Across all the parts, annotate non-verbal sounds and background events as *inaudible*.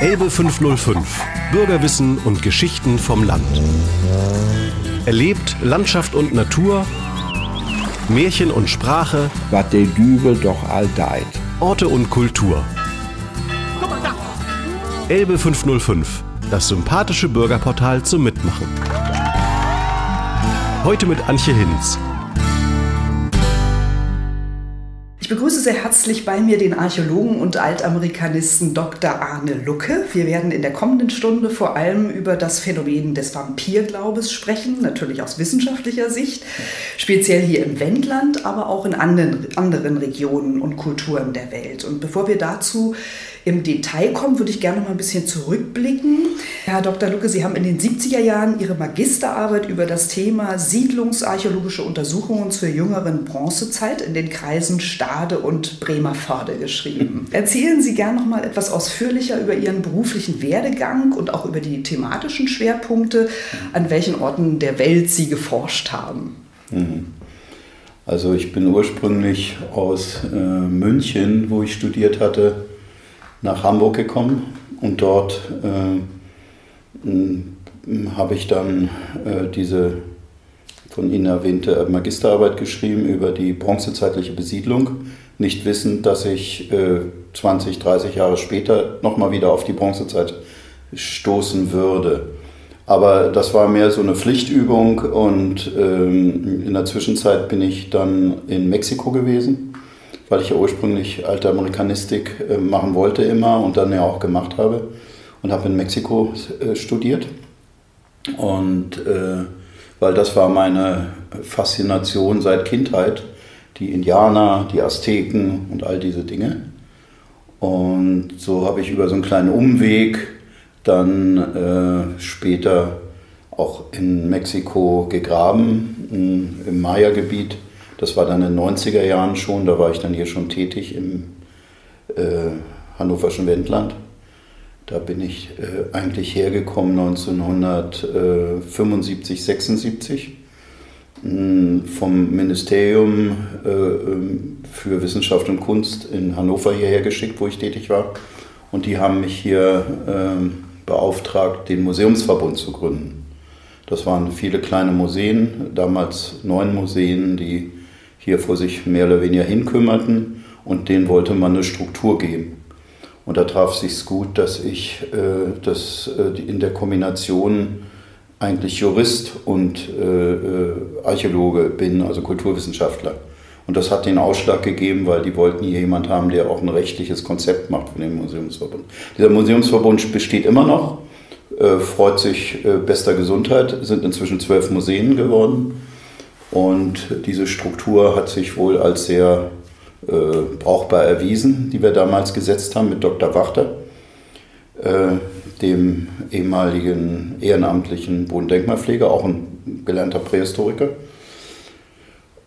Elbe 505. Bürgerwissen und Geschichten vom Land. Erlebt Landschaft und Natur, Märchen und Sprache, was der Dübel doch all deit. Orte und Kultur. Elbe 505. Das sympathische Bürgerportal zum Mitmachen. Heute mit Antje Hinz. Ich begrüße sehr herzlich bei mir den Archäologen und Altamerikanisten Dr. Arne Lucke. Wir werden in der kommenden Stunde vor allem über das Phänomen des Vampirglaubens sprechen, natürlich aus wissenschaftlicher Sicht, speziell hier im Wendland, aber auch in anderen, anderen Regionen und Kulturen der Welt. Und bevor wir dazu im Detail kommen, würde ich gerne noch mal ein bisschen zurückblicken. Herr Dr. Lucke, Sie haben in den 70er Jahren Ihre Magisterarbeit über das Thema siedlungsarchäologische Untersuchungen zur jüngeren Bronzezeit in den Kreisen Stade und Bremervörde geschrieben. *laughs* Erzählen Sie gerne noch mal etwas ausführlicher über Ihren beruflichen Werdegang und auch über die thematischen Schwerpunkte, an welchen Orten der Welt Sie geforscht haben. Mhm. Also ich bin ursprünglich aus äh, München, wo ich studiert hatte, nach Hamburg gekommen und dort äh, habe ich dann äh, diese von Ihnen erwähnte Magisterarbeit geschrieben über die bronzezeitliche Besiedlung, nicht wissend, dass ich äh, 20, 30 Jahre später nochmal wieder auf die Bronzezeit stoßen würde. Aber das war mehr so eine Pflichtübung und ähm, in der Zwischenzeit bin ich dann in Mexiko gewesen weil ich ja ursprünglich alte Amerikanistik äh, machen wollte immer und dann ja auch gemacht habe und habe in Mexiko äh, studiert. Und äh, weil das war meine Faszination seit Kindheit, die Indianer, die Azteken und all diese Dinge. Und so habe ich über so einen kleinen Umweg dann äh, später auch in Mexiko gegraben, im Maya-Gebiet das war dann in den 90er Jahren schon, da war ich dann hier schon tätig im äh, hannoverschen Wendland. Da bin ich äh, eigentlich hergekommen 1975, 76 mh, vom Ministerium äh, ähm, für Wissenschaft und Kunst in Hannover hierher geschickt, wo ich tätig war. Und die haben mich hier ähm, beauftragt, den Museumsverbund zu gründen. Das waren viele kleine Museen, damals neun Museen, die hier vor sich mehr oder weniger hinkümmerten und denen wollte man eine Struktur geben. Und da traf sich gut, dass ich äh, das, äh, in der Kombination eigentlich Jurist und äh, äh, Archäologe bin, also Kulturwissenschaftler. Und das hat den Ausschlag gegeben, weil die wollten hier jemand haben, der auch ein rechtliches Konzept macht für den Museumsverbund. Dieser Museumsverbund besteht immer noch, äh, freut sich äh, bester Gesundheit, sind inzwischen zwölf Museen geworden und diese Struktur hat sich wohl als sehr äh, brauchbar erwiesen, die wir damals gesetzt haben mit Dr. Wachter, äh, dem ehemaligen ehrenamtlichen Bodendenkmalpfleger, auch ein gelernter Prähistoriker.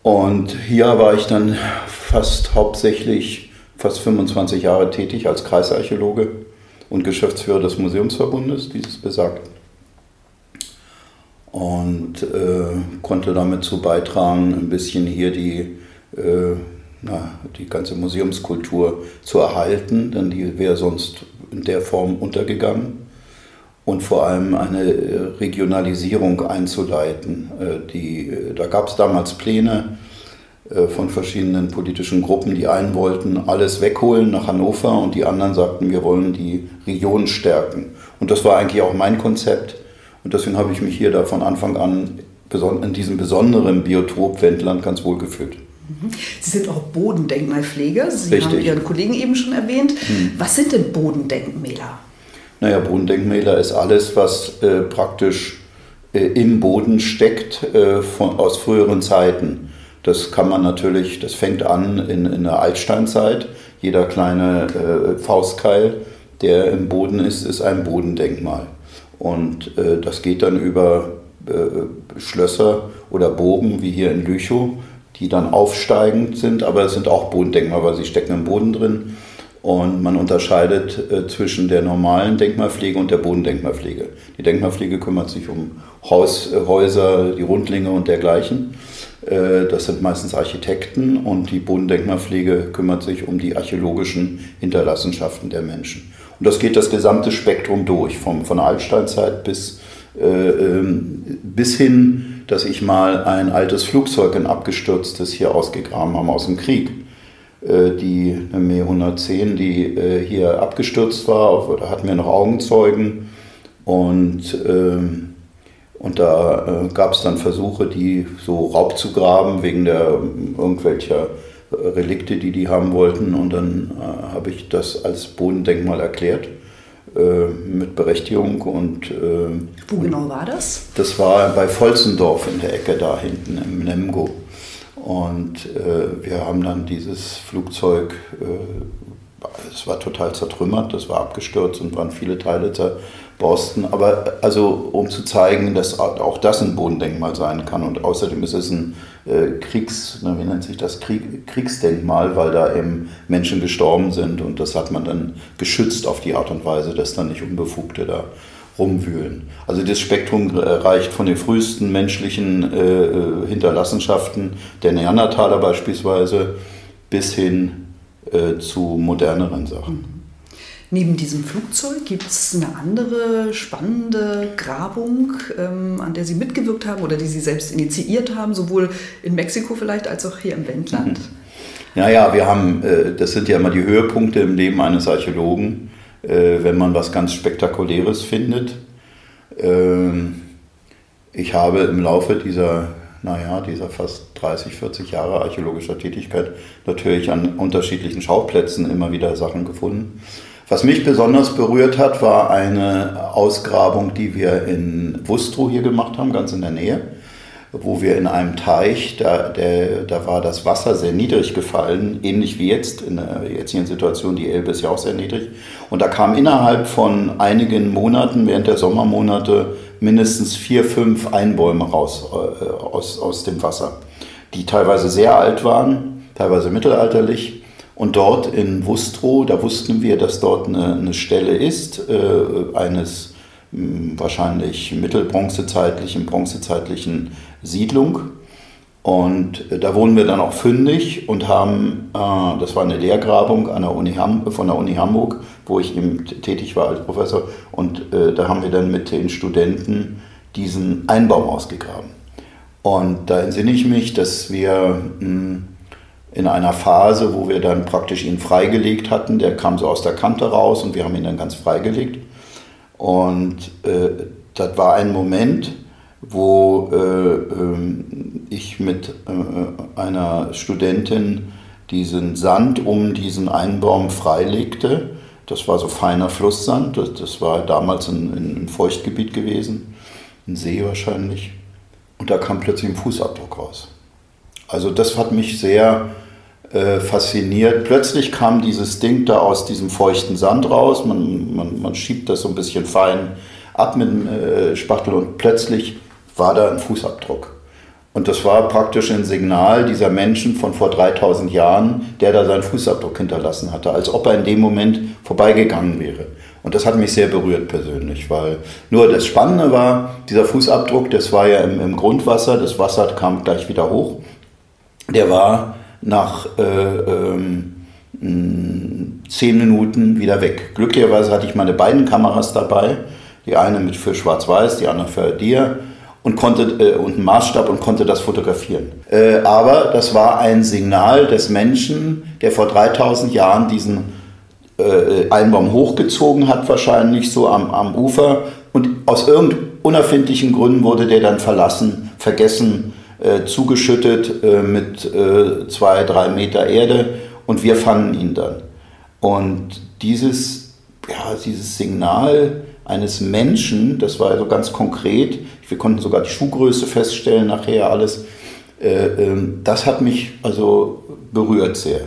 Und hier war ich dann fast hauptsächlich, fast 25 Jahre tätig als Kreisarchäologe und Geschäftsführer des Museumsverbundes, dieses besagten und äh, konnte damit zu beitragen, ein bisschen hier die, äh, na, die ganze Museumskultur zu erhalten, denn die wäre sonst in der Form untergegangen. Und vor allem eine äh, Regionalisierung einzuleiten. Äh, die, äh, da gab es damals Pläne von verschiedenen politischen Gruppen. Die einen wollten alles wegholen nach Hannover und die anderen sagten, wir wollen die Region stärken. Und das war eigentlich auch mein Konzept und deswegen habe ich mich hier da von Anfang an in diesem besonderen Biotop Wendland ganz wohl gefühlt. Sie sind auch Bodendenkmalpfleger. Sie Richtig. haben Ihren Kollegen eben schon erwähnt. Hm. Was sind denn Bodendenkmäler? Naja, Bodendenkmäler ist alles, was äh, praktisch äh, im Boden steckt äh, von, aus früheren Zeiten. Das kann man natürlich, das fängt an in, in der Altsteinzeit. Jeder kleine äh, Faustkeil, der im Boden ist, ist ein Bodendenkmal. Und äh, das geht dann über äh, Schlösser oder Bogen, wie hier in Lüchow, die dann aufsteigend sind, aber es sind auch Bodendenkmal, weil sie stecken im Boden drin. Und man unterscheidet äh, zwischen der normalen Denkmalpflege und der Bodendenkmalpflege. Die Denkmalpflege kümmert sich um Haus, äh, Häuser, die Rundlinge und dergleichen. Äh, das sind meistens Architekten und die Bodendenkmalpflege kümmert sich um die archäologischen Hinterlassenschaften der Menschen. Und das geht das gesamte Spektrum durch, vom, von der Altsteinzeit bis, äh, ähm, bis hin, dass ich mal ein altes Flugzeug, ein abgestürztes, hier ausgegraben habe aus dem Krieg. Äh, die Me 110, die äh, hier abgestürzt war, da hatten wir noch Augenzeugen und ähm, und da äh, gab es dann Versuche, die so Raub zu graben wegen der irgendwelcher Relikte, die die haben wollten. Und dann äh, habe ich das als Bodendenkmal erklärt äh, mit Berechtigung. Und, äh, Wo genau war das? Das war bei Volzendorf in der Ecke da hinten im Nemgo. Und äh, wir haben dann dieses Flugzeug, äh, es war total zertrümmert, das war abgestürzt und waren viele Teile zertrümmert Borsten, aber also um zu zeigen, dass auch das ein Bodendenkmal sein kann. Und außerdem ist es ein äh, Kriegs, wie nennt sich das, Krieg, Kriegsdenkmal, weil da eben Menschen gestorben sind und das hat man dann geschützt auf die Art und Weise, dass dann nicht Unbefugte da rumwühlen. Also das Spektrum reicht von den frühesten menschlichen äh, äh, Hinterlassenschaften der Neandertaler beispielsweise bis hin äh, zu moderneren Sachen. Neben diesem Flugzeug gibt es eine andere spannende Grabung, ähm, an der Sie mitgewirkt haben oder die Sie selbst initiiert haben, sowohl in Mexiko vielleicht als auch hier im Wendland? Mhm. Naja, wir haben, äh, das sind ja immer die Höhepunkte im Leben eines Archäologen, äh, wenn man was ganz Spektakuläres findet. Ähm, ich habe im Laufe dieser, naja, dieser fast 30, 40 Jahre archäologischer Tätigkeit natürlich an unterschiedlichen Schauplätzen immer wieder Sachen gefunden. Was mich besonders berührt hat, war eine Ausgrabung, die wir in Wustrow hier gemacht haben, ganz in der Nähe, wo wir in einem Teich, da, der, da war das Wasser sehr niedrig gefallen, ähnlich wie jetzt in der jetzigen Situation, die Elbe ist ja auch sehr niedrig. Und da kamen innerhalb von einigen Monaten, während der Sommermonate, mindestens vier, fünf Einbäume raus äh, aus, aus dem Wasser, die teilweise sehr alt waren, teilweise mittelalterlich und dort in Wustrow, da wussten wir, dass dort eine, eine Stelle ist, äh, eines mh, hm, wahrscheinlich mittelbronzezeitlichen, bronzezeitlichen Siedlung. Und äh, da wurden wir dann auch fündig und haben, äh, das war eine Lehrgrabung an der Uni von der Uni Hamburg, wo ich eben tätig war als Professor. Und äh, da haben wir dann mit den Studenten diesen Einbaum ausgegraben. Und da entsinne ich mich, dass wir hm, in einer Phase, wo wir dann praktisch ihn freigelegt hatten. Der kam so aus der Kante raus und wir haben ihn dann ganz freigelegt. Und äh, das war ein Moment, wo äh, äh, ich mit äh, einer Studentin diesen Sand um diesen Einbaum freilegte. Das war so feiner Flusssand. Das, das war damals ein, ein Feuchtgebiet gewesen, ein See wahrscheinlich. Und da kam plötzlich ein Fußabdruck raus. Also das hat mich sehr äh, fasziniert. Plötzlich kam dieses Ding da aus diesem feuchten Sand raus. Man, man, man schiebt das so ein bisschen fein ab mit dem äh, Spachtel und plötzlich war da ein Fußabdruck. Und das war praktisch ein Signal dieser Menschen von vor 3000 Jahren, der da seinen Fußabdruck hinterlassen hatte, als ob er in dem Moment vorbeigegangen wäre. Und das hat mich sehr berührt persönlich, weil nur das Spannende war, dieser Fußabdruck, das war ja im, im Grundwasser, das Wasser kam gleich wieder hoch. Der war nach äh, ähm, zehn Minuten wieder weg. Glücklicherweise hatte ich meine beiden Kameras dabei, die eine mit für Schwarz-Weiß, die andere für Dir und konnte äh, und einen Maßstab und konnte das fotografieren. Äh, aber das war ein Signal des Menschen, der vor 3000 Jahren diesen äh, Einbaum hochgezogen hat, wahrscheinlich so am, am Ufer und aus irgendeinem unerfindlichen Gründen wurde der dann verlassen, vergessen äh, zugeschüttet äh, mit äh, zwei, drei Meter Erde und wir fangen ihn dann. Und dieses, ja, dieses Signal eines Menschen, das war also ganz konkret, wir konnten sogar die Schuhgröße feststellen, nachher alles, äh, ähm, das hat mich also berührt sehr.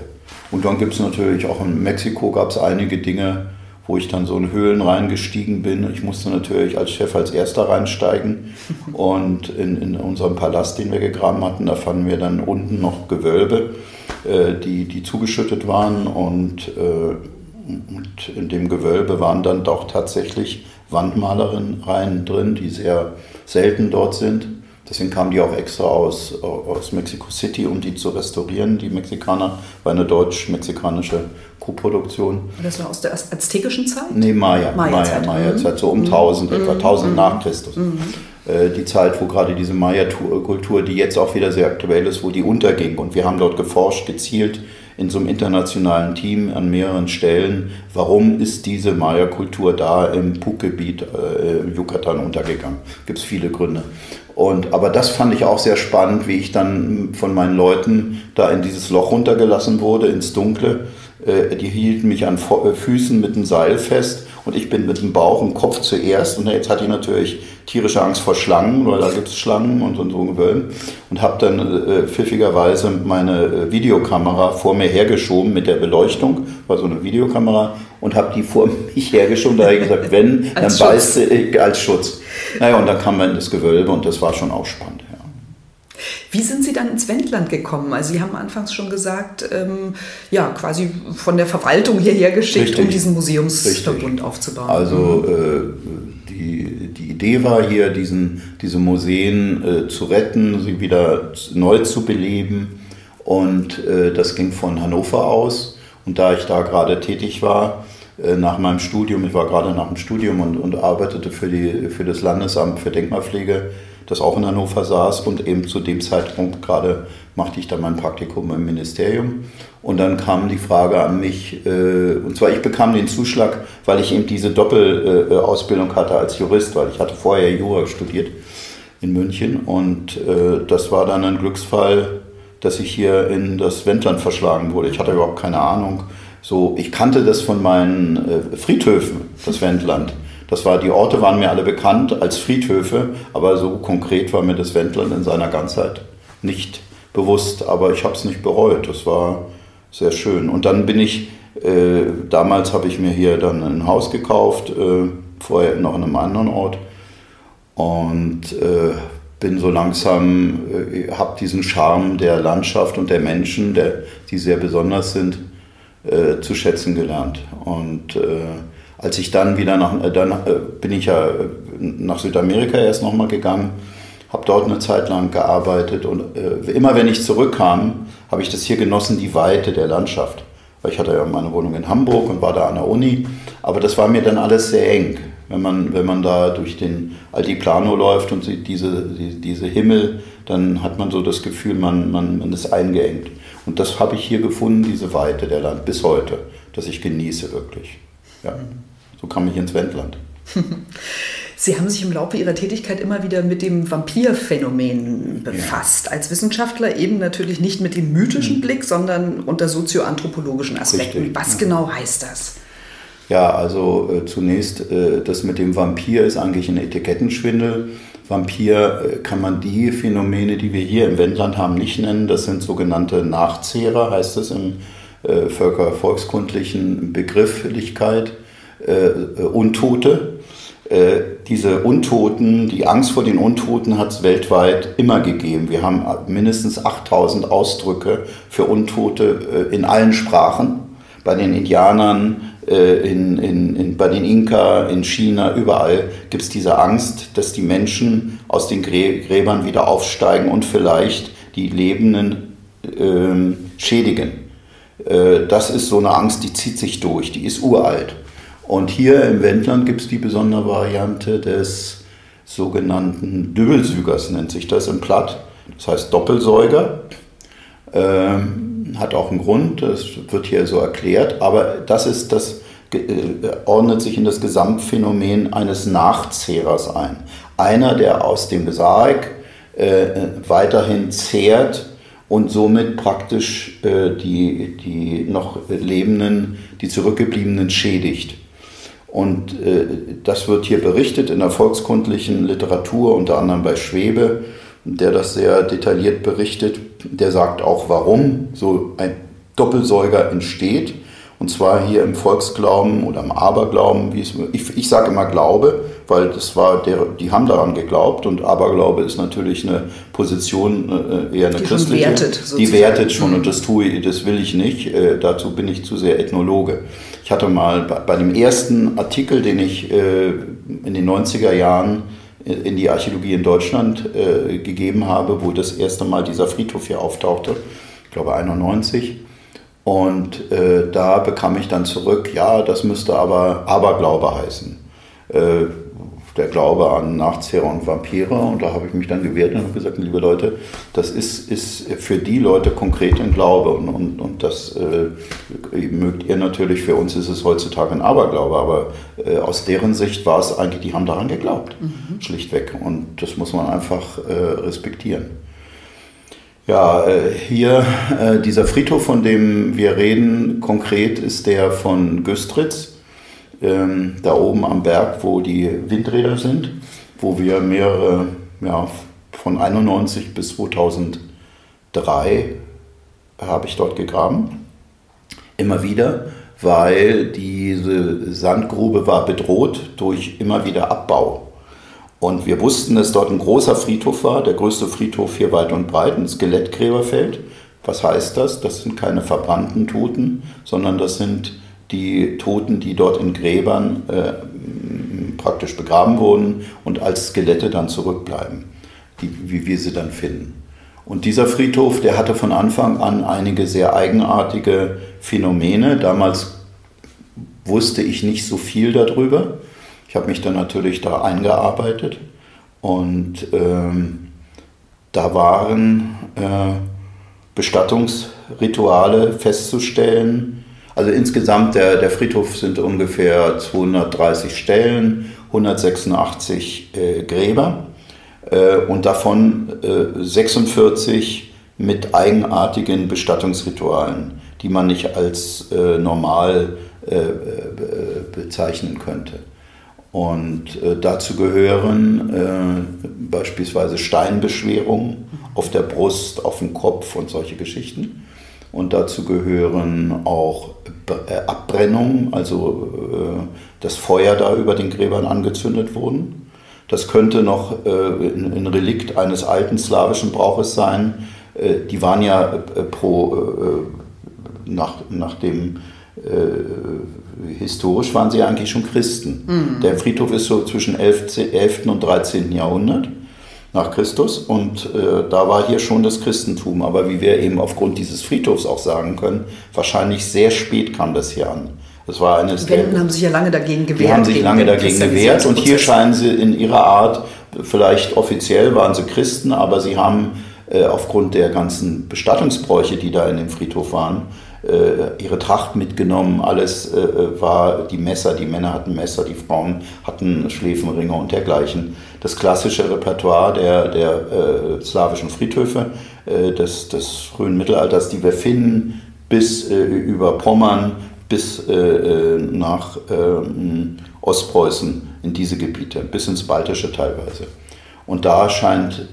Und dann gibt es natürlich auch in Mexiko gab es einige Dinge, wo ich dann so in Höhlen reingestiegen bin. Ich musste natürlich als Chef als erster reinsteigen. Und in, in unserem Palast, den wir gegraben hatten, da fanden wir dann unten noch Gewölbe, äh, die, die zugeschüttet waren. Und, äh, und in dem Gewölbe waren dann doch tatsächlich Wandmalerinnen drin, die sehr selten dort sind. Deswegen kamen die auch extra aus, aus Mexico City, um die zu restaurieren. Die Mexikaner war eine deutsch-mexikanische Koproduktion. Das war aus der aztekischen Zeit? Nee, Maya. Maya-Zeit, Maya, Maya mhm. so um 1000, mhm. etwa 1000 mhm. nach Christus. Mhm. Äh, die Zeit, wo gerade diese Maya-Kultur, die jetzt auch wieder sehr aktuell ist, wo die unterging. Und wir haben dort geforscht, gezielt in so einem internationalen Team an mehreren Stellen, warum ist diese Maya-Kultur da im Puc-Gebiet äh, Yucatan untergegangen. Gibt es viele Gründe. Und, aber das fand ich auch sehr spannend, wie ich dann von meinen Leuten da in dieses Loch runtergelassen wurde, ins Dunkle. Äh, die hielten mich an äh, Füßen mit einem Seil fest und ich bin mit dem Bauch und Kopf zuerst. Und jetzt hatte ich natürlich tierische Angst vor Schlangen, weil da gibt es Schlangen und, und so Gewölben. Und habe dann äh, pfiffigerweise meine äh, Videokamera vor mir hergeschoben mit der Beleuchtung, war so eine Videokamera, und habe die vor *laughs* mich hergeschoben. Da habe ich gesagt, wenn, dann beißt ich als Schutz. Naja, und dann kam man in das Gewölbe und das war schon auch spannend. Wie sind Sie dann ins Wendland gekommen? Also Sie haben anfangs schon gesagt, ähm, ja, quasi von der Verwaltung hierher geschickt, Richtig. um diesen Museumsverbund aufzubauen. Also äh, die, die Idee war hier, diesen, diese Museen äh, zu retten, sie wieder neu zu beleben. Und äh, das ging von Hannover aus. Und da ich da gerade tätig war, nach meinem Studium, ich war gerade nach dem Studium und, und arbeitete für, die, für das Landesamt für Denkmalpflege, das auch in Hannover saß und eben zu dem Zeitpunkt gerade machte ich dann mein Praktikum im Ministerium. Und dann kam die Frage an mich, äh, und zwar ich bekam den Zuschlag, weil ich eben diese Doppelausbildung hatte als Jurist, weil ich hatte vorher Jura studiert in München und äh, das war dann ein Glücksfall, dass ich hier in das Wendland verschlagen wurde. Ich hatte überhaupt keine Ahnung. So, ich kannte das von meinen äh, Friedhöfen, das Wendland. Das war, die Orte waren mir alle bekannt als Friedhöfe, aber so konkret war mir das Wendland in seiner Ganzheit nicht bewusst. Aber ich habe es nicht bereut. Das war sehr schön. Und dann bin ich, äh, damals habe ich mir hier dann ein Haus gekauft, äh, vorher noch in einem anderen Ort. Und äh, bin so langsam, äh, habe diesen Charme der Landschaft und der Menschen, der, die sehr besonders sind, äh, zu schätzen gelernt. Und äh, als ich dann wieder nach, äh, dann bin ich ja nach Südamerika erst nochmal gegangen, habe dort eine Zeit lang gearbeitet und immer wenn ich zurückkam, habe ich das hier genossen, die Weite der Landschaft. Weil ich hatte ja meine Wohnung in Hamburg und war da an der Uni, aber das war mir dann alles sehr eng. Wenn man, wenn man da durch den Altiplano läuft und sieht diese, die, diese Himmel, dann hat man so das Gefühl, man, man, man ist eingeengt. Und das habe ich hier gefunden, diese Weite der Land, bis heute, dass ich genieße wirklich. Ja. So kam ich ins Wendland. *laughs* Sie haben sich im Laufe Ihrer Tätigkeit immer wieder mit dem Vampirphänomen befasst. Ja. Als Wissenschaftler eben natürlich nicht mit dem mythischen mhm. Blick, sondern unter sozioanthropologischen Aspekten. Richtig. Was ja. genau heißt das? Ja, also äh, zunächst, äh, das mit dem Vampir ist eigentlich ein Etikettenschwindel. Vampir äh, kann man die Phänomene, die wir hier im Wendland haben, nicht nennen. Das sind sogenannte Nachzehrer, heißt es im äh, völkervolkskundlichen Begrifflichkeit. Äh, äh, Untote. Äh, diese Untoten, die Angst vor den Untoten hat es weltweit immer gegeben. Wir haben mindestens 8000 Ausdrücke für Untote in allen Sprachen. Bei den Indianern, in, in, in, bei den Inka, in China, überall gibt es diese Angst, dass die Menschen aus den Gräbern wieder aufsteigen und vielleicht die Lebenden äh, schädigen. Äh, das ist so eine Angst, die zieht sich durch, die ist uralt. Und hier im Wendland gibt es die besondere Variante des sogenannten Dübbelsügers, nennt sich das im Platt. Das heißt Doppelsäuger. Ähm, hat auch einen Grund, das wird hier so erklärt, aber das ist das, äh, ordnet sich in das Gesamtphänomen eines Nachzehrers ein. Einer, der aus dem Sarg äh, weiterhin zehrt und somit praktisch äh, die, die noch Lebenden, die Zurückgebliebenen schädigt. Und äh, das wird hier berichtet in der volkskundlichen Literatur, unter anderem bei Schwebe, der das sehr detailliert berichtet. Der sagt auch, warum so ein Doppelsäuger entsteht. Und zwar hier im Volksglauben oder im Aberglauben, wie es, ich, ich sage immer Glaube, weil das war der, die haben daran geglaubt und Aberglaube ist natürlich eine Position, äh, eher eine die christliche, wertet, die wertet schon mhm. und das tue ich, das will ich nicht. Äh, dazu bin ich zu sehr Ethnologe. Ich hatte mal bei, bei dem ersten Artikel, den ich äh, in den 90er Jahren in die Archäologie in Deutschland äh, gegeben habe, wo das erste Mal dieser Friedhof hier auftauchte, ich glaube 91. Und äh, da bekam ich dann zurück, ja, das müsste aber Aberglaube heißen. Äh, der Glaube an Nachzehrer und Vampire. Und da habe ich mich dann gewehrt und habe gesagt, liebe Leute, das ist, ist für die Leute konkret ein Glaube. Und, und, und das äh, mögt ihr natürlich, für uns ist es heutzutage ein Aberglaube, aber äh, aus deren Sicht war es eigentlich, die haben daran geglaubt, mhm. schlichtweg. Und das muss man einfach äh, respektieren. Ja, äh, hier äh, dieser Friedhof, von dem wir reden, konkret ist der von Güstritz ähm, da oben am Berg, wo die Windräder sind, wo wir mehrere, ja, von 91 bis 2003 habe ich dort gegraben. Immer wieder, weil diese Sandgrube war bedroht durch immer wieder Abbau. Und wir wussten, dass dort ein großer Friedhof war, der größte Friedhof hier weit und breit, ein Skelettgräberfeld. Was heißt das? Das sind keine verbrannten Toten, sondern das sind die Toten, die dort in Gräbern äh, praktisch begraben wurden und als Skelette dann zurückbleiben, die, wie wir sie dann finden. Und dieser Friedhof, der hatte von Anfang an einige sehr eigenartige Phänomene. Damals wusste ich nicht so viel darüber. Ich habe mich dann natürlich da eingearbeitet und ähm, da waren äh, Bestattungsrituale festzustellen, also insgesamt der, der Friedhof sind ungefähr 230 Stellen, 186 äh, Gräber äh, und davon äh, 46 mit eigenartigen Bestattungsritualen, die man nicht als äh, normal äh, äh, bezeichnen könnte. Und dazu gehören beispielsweise Steinbeschwerungen auf der Brust, auf dem Kopf und solche Geschichten. Und dazu gehören auch äh, Abbrennungen, also äh, das Feuer da über den Gräbern angezündet wurden. Das könnte noch äh, ein Relikt eines alten slawischen Brauches sein. Die waren ja pro, nach, nach dem historisch waren sie eigentlich schon Christen. Mhm. Der Friedhof ist so zwischen 11. 11. und 13. Jahrhundert nach Christus und äh, da war hier schon das Christentum, aber wie wir eben aufgrund dieses Friedhofs auch sagen können, wahrscheinlich sehr spät kam das hier an. Das war eines die Wenden der, haben sich ja lange dagegen gewehrt. Die haben sich lange dagegen gewehrt und hier scheinen sie in ihrer Art, vielleicht offiziell waren sie Christen, aber sie haben äh, aufgrund der ganzen Bestattungsbräuche, die da in dem Friedhof waren, äh, ihre Tracht mitgenommen. Alles äh, war die Messer, die Männer hatten Messer, die Frauen hatten Schläfenringe und dergleichen. Das klassische Repertoire der, der äh, slawischen Friedhöfe äh, des, des frühen Mittelalters, die wir finden, bis äh, über Pommern, bis äh, nach ähm, Ostpreußen in diese Gebiete, bis ins Baltische teilweise. Und da scheint,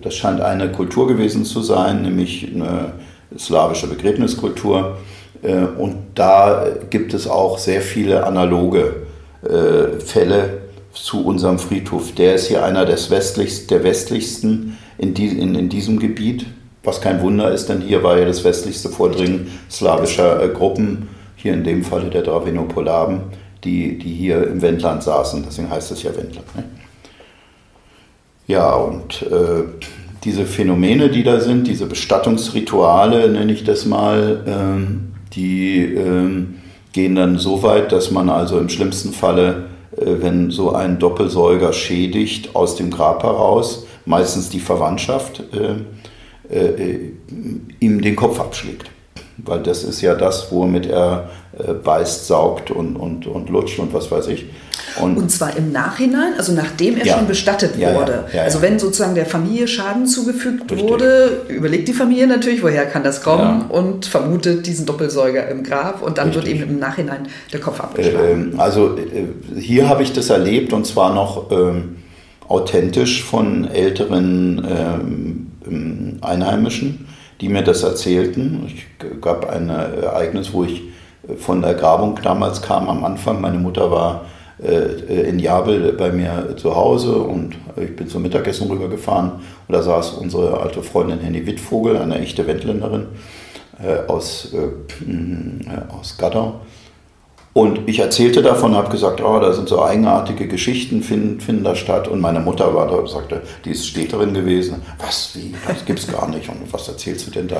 das scheint eine Kultur gewesen zu sein, nämlich eine slawische Begräbniskultur. Äh, und da gibt es auch sehr viele analoge äh, Fälle zu unserem Friedhof. Der ist hier einer des westlichsten, der westlichsten in, die, in, in diesem Gebiet, was kein Wunder ist, denn hier war ja das westlichste Vordringen slawischer äh, Gruppen, hier in dem Falle der Dravenopolaben, die, die hier im Wendland saßen. Deswegen heißt es ja Wendland. Ne? Ja, und äh, diese Phänomene, die da sind, diese Bestattungsrituale, nenne ich das mal, ähm, die ähm, gehen dann so weit, dass man also im schlimmsten Falle, wenn so ein Doppelsäuger schädigt, aus dem Grab heraus, meistens die Verwandtschaft, äh, äh, ihm den Kopf abschlägt. Weil das ist ja das, womit er äh, beißt, saugt und, und, und lutscht und was weiß ich. Und, und zwar im Nachhinein, also nachdem er ja. schon bestattet ja, wurde. Ja, also wenn sozusagen der Familie Schaden zugefügt Richtig. wurde, überlegt die Familie natürlich, woher kann das kommen und vermutet diesen Doppelsäuger im Grab und dann Richtig. wird eben im Nachhinein der Kopf abgeschlagen. Ähm, also äh, hier habe ich das erlebt und zwar noch ähm, authentisch von älteren ähm, Einheimischen, die mir das erzählten. Ich gab ein Ereignis, wo ich von der Grabung damals kam am Anfang. Meine Mutter war äh, in Jabel bei mir zu Hause und ich bin zum Mittagessen rübergefahren und da saß unsere alte Freundin Henny Wittvogel, eine echte Wendländerin äh, aus, äh, aus Gaddau. Und ich erzählte davon, habe gesagt, oh, da sind so eigenartige Geschichten, finden, finden da statt. Und meine Mutter war da und sagte, die ist Städterin gewesen. Was, wie, das gibt's gar nicht. Und was erzählst du denn da?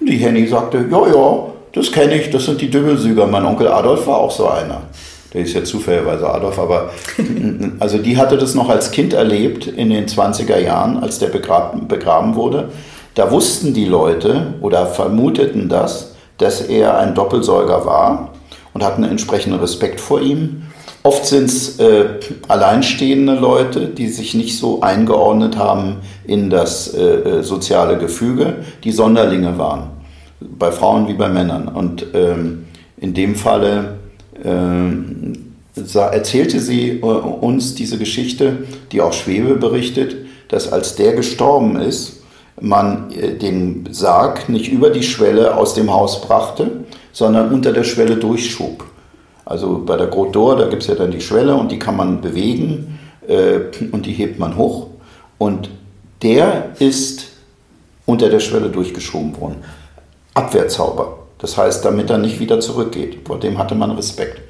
Und die Henny sagte, ja, ja, das kenne ich, das sind die Dübbelsüger. Mein Onkel Adolf war auch so einer. Der ist ja zufälligerweise Adolf, aber *laughs* also die hatte das noch als Kind erlebt in den 20er Jahren, als der begraben, begraben wurde. Da wussten die Leute oder vermuteten das, dass er ein Doppelsäuger war und hatten entsprechenden Respekt vor ihm. Oft sind es äh, alleinstehende Leute, die sich nicht so eingeordnet haben in das äh, äh, soziale Gefüge, die Sonderlinge waren, bei Frauen wie bei Männern. Und ähm, in dem Falle äh, erzählte sie äh, uns diese Geschichte, die auch Schwebe berichtet, dass als der gestorben ist, man äh, den Sarg nicht über die Schwelle aus dem Haus brachte, sondern unter der Schwelle durchschob. Also bei der Grotte d'Or, da gibt es ja dann die Schwelle und die kann man bewegen äh, und die hebt man hoch. Und der ist unter der Schwelle durchgeschoben worden. Abwehrzauber. Das heißt, damit er nicht wieder zurückgeht. Vor dem hatte man Respekt.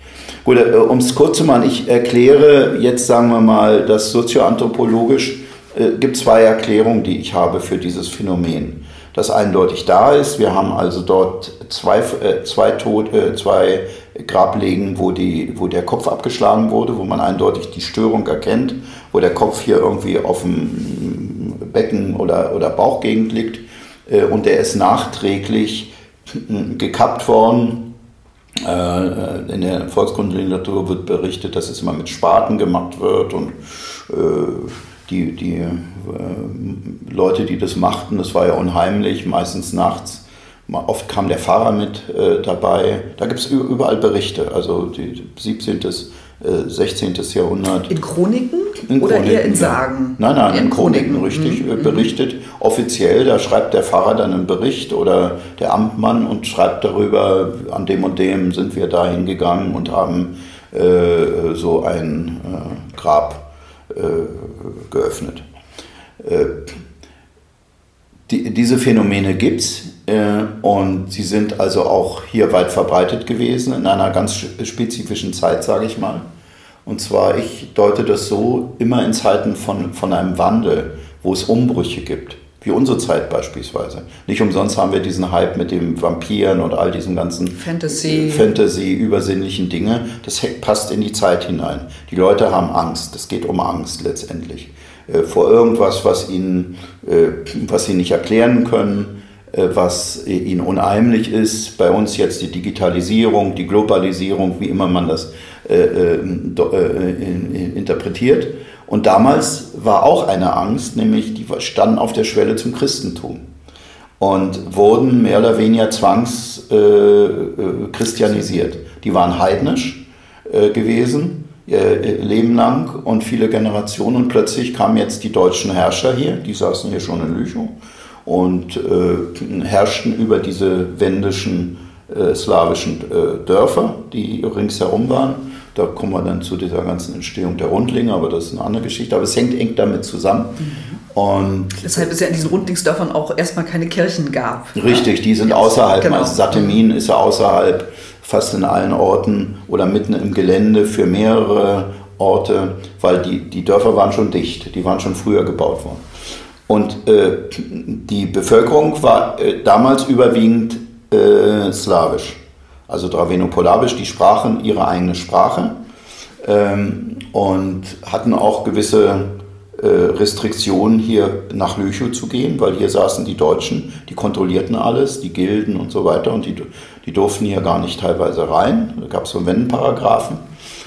Gut, äh, um es kurz zu machen, ich erkläre jetzt, sagen wir mal, das sozioanthropologisch äh, gibt zwei Erklärungen, die ich habe für dieses Phänomen. Das eindeutig da ist, wir haben also dort zwei, äh, zwei, Tod, äh, zwei Grablegen, wo, die, wo der Kopf abgeschlagen wurde, wo man eindeutig die Störung erkennt, wo der Kopf hier irgendwie auf dem Becken oder, oder Bauchgegend liegt äh, und der ist nachträglich gekappt worden. In der Volkskundeliteratur wird berichtet, dass es immer mit Spaten gemacht wird und die, die äh, Leute, die das machten, das war ja unheimlich, meistens nachts. Oft kam der Fahrer mit dabei. Da gibt es überall Berichte, also die 17. 16. Jahrhundert. In Chroniken in oder Chroniken, eher in Sagen? Nein, nein, in, in Chroniken, Chroniken, richtig mhm. berichtet. Offiziell, da schreibt der Pfarrer dann einen Bericht oder der Amtmann und schreibt darüber, an dem und dem sind wir da hingegangen und haben äh, so ein äh, Grab äh, geöffnet. Äh, die, diese Phänomene gibt es äh, und sie sind also auch hier weit verbreitet gewesen, in einer ganz spezifischen Zeit, sage ich mal. Und zwar, ich deute das so, immer in Zeiten von, von einem Wandel, wo es Umbrüche gibt, wie unsere Zeit beispielsweise. Nicht umsonst haben wir diesen Hype mit den Vampiren und all diesen ganzen Fantasy, Fantasy übersinnlichen Dinge. Das passt in die Zeit hinein. Die Leute haben Angst. Es geht um Angst letztendlich. Äh, vor irgendwas, was ihnen, äh, was sie nicht erklären können, äh, was ihnen unheimlich ist. Bei uns jetzt die Digitalisierung, die Globalisierung, wie immer man das interpretiert. Und damals war auch eine Angst, nämlich die standen auf der Schwelle zum Christentum und wurden mehr oder weniger zwangschristianisiert. Die waren heidnisch gewesen äh, Leben lang und viele Generationen. Und plötzlich kamen jetzt die deutschen Herrscher hier, die saßen hier schon in Lüchow und äh, herrschten über diese wendischen äh, slawischen äh, Dörfer, die ringsherum waren. Da kommen wir dann zu dieser ganzen Entstehung der Rundlinge, aber das ist eine andere Geschichte. Aber es hängt eng damit zusammen. Mhm. Und Deshalb es ja in diesen Rundlingsdörfern auch erstmal keine Kirchen gab. Richtig, die sind außerhalb. Genau. Also Satemin ist ja außerhalb fast in allen Orten oder mitten im Gelände für mehrere Orte, weil die, die Dörfer waren schon dicht, die waren schon früher gebaut worden. Und äh, die Bevölkerung war äh, damals überwiegend äh, slawisch, also Draveno-Polabisch, die sprachen ihre eigene Sprache ähm, und hatten auch gewisse äh, Restriktionen, hier nach Lüchow zu gehen, weil hier saßen die Deutschen, die kontrollierten alles, die Gilden und so weiter und die, die durften hier gar nicht teilweise rein. Da gab es so Wendenparagraphen.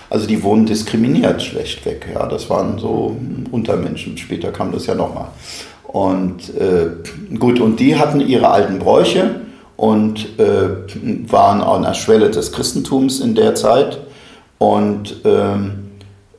Also die wurden diskriminiert schlechtweg. Ja, das waren so Untermenschen. Später kam das ja nochmal. Und äh, gut, und die hatten ihre alten Bräuche und äh, waren an der Schwelle des Christentums in der Zeit und ähm,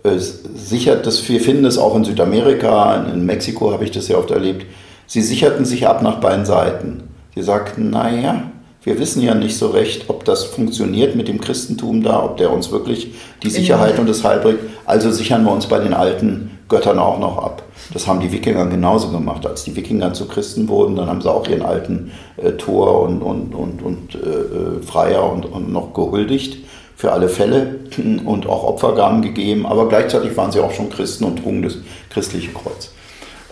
äh, sichert das, wir finden es auch in Südamerika, in Mexiko habe ich das ja oft erlebt, sie sicherten sich ab nach beiden Seiten. Sie sagten, naja, wir wissen ja nicht so recht, ob das funktioniert mit dem Christentum da, ob der uns wirklich die Sicherheit ja. und das Heil bringt. Also sichern wir uns bei den alten Göttern auch noch ab. Das haben die Wikinger genauso gemacht. Als die Wikinger zu Christen wurden, dann haben sie auch ihren alten äh, Tor und, und, und, und äh, äh Freier und, und noch gehuldigt für alle Fälle *laughs* und auch Opfergaben gegeben, aber gleichzeitig waren sie auch schon Christen und trugen das christliche Kreuz.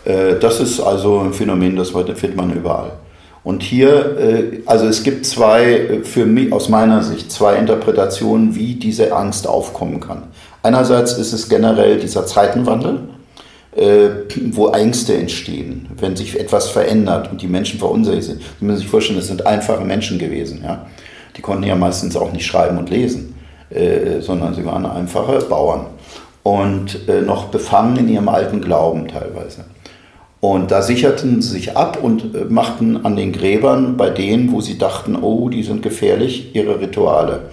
Äh, das ist also ein Phänomen, das findet man überall. Und hier, äh, also es gibt zwei, äh, für mich aus meiner Sicht, zwei Interpretationen, wie diese Angst aufkommen kann. Einerseits ist es generell dieser Zeitenwandel, wo Ängste entstehen, wenn sich etwas verändert und die Menschen verunsichert sind. Sie müssen sich vorstellen, das sind einfache Menschen gewesen. Ja? Die konnten ja meistens auch nicht schreiben und lesen, sondern sie waren einfache Bauern und noch befangen in ihrem alten Glauben teilweise. Und da sicherten sie sich ab und äh, machten an den Gräbern bei denen, wo sie dachten, oh, die sind gefährlich, ihre Rituale.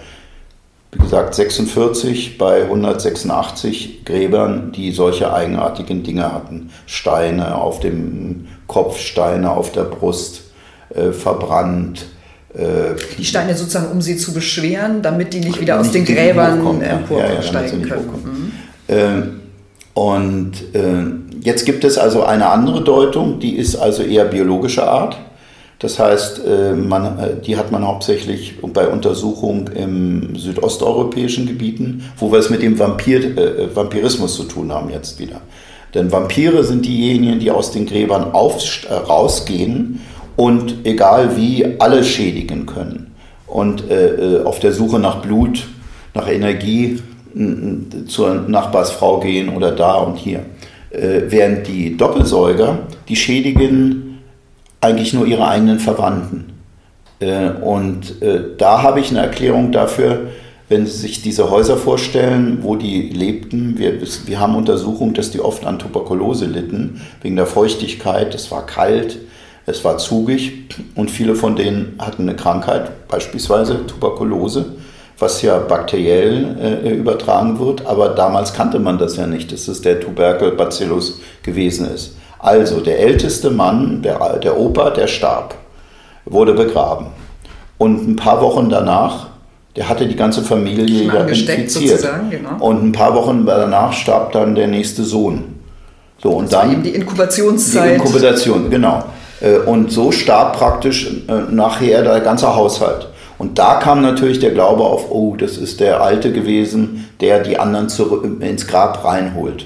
Wie gesagt, 46 bei 186 Gräbern, die solche eigenartigen Dinge hatten. Steine auf dem Kopf, Steine auf der Brust, äh, verbrannt. Äh, die Steine sozusagen, um sie zu beschweren, damit die nicht wieder aus den Gräbern emporsteigen ja, ja, können. Mhm. Äh, und jetzt gibt es also eine andere Deutung, die ist also eher biologischer Art. Das heißt, äh, man, äh, die hat man hauptsächlich bei Untersuchungen im südosteuropäischen Gebieten, wo wir es mit dem Vampir, äh, Vampirismus zu tun haben jetzt wieder. Denn Vampire sind diejenigen, die aus den Gräbern auf, äh, rausgehen und egal wie alle schädigen können. Und äh, auf der Suche nach Blut, nach Energie zur Nachbarsfrau gehen oder da und hier. Äh, während die Doppelsäuger, die schädigen eigentlich nur ihre eigenen Verwandten. Äh, und äh, da habe ich eine Erklärung dafür, wenn Sie sich diese Häuser vorstellen, wo die lebten. Wir, wir haben Untersuchungen, dass die oft an Tuberkulose litten, wegen der Feuchtigkeit. Es war kalt, es war zugig und viele von denen hatten eine Krankheit, beispielsweise Tuberkulose was ja bakteriell äh, übertragen wird, aber damals kannte man das ja nicht, dass es der Tuberkelbacillus gewesen ist. Also der älteste Mann, der, der Opa, der starb, wurde begraben. Und ein paar Wochen danach, der hatte die ganze Familie ja infiziert. Genau. Und ein paar Wochen danach starb dann der nächste Sohn. So, und das dann, war eben die Inkubationszeit. Die Inkubation, genau. Äh, und so starb praktisch äh, nachher der ganze Haushalt. Und da kam natürlich der Glaube auf, oh, das ist der Alte gewesen, der die anderen zurück, ins Grab reinholt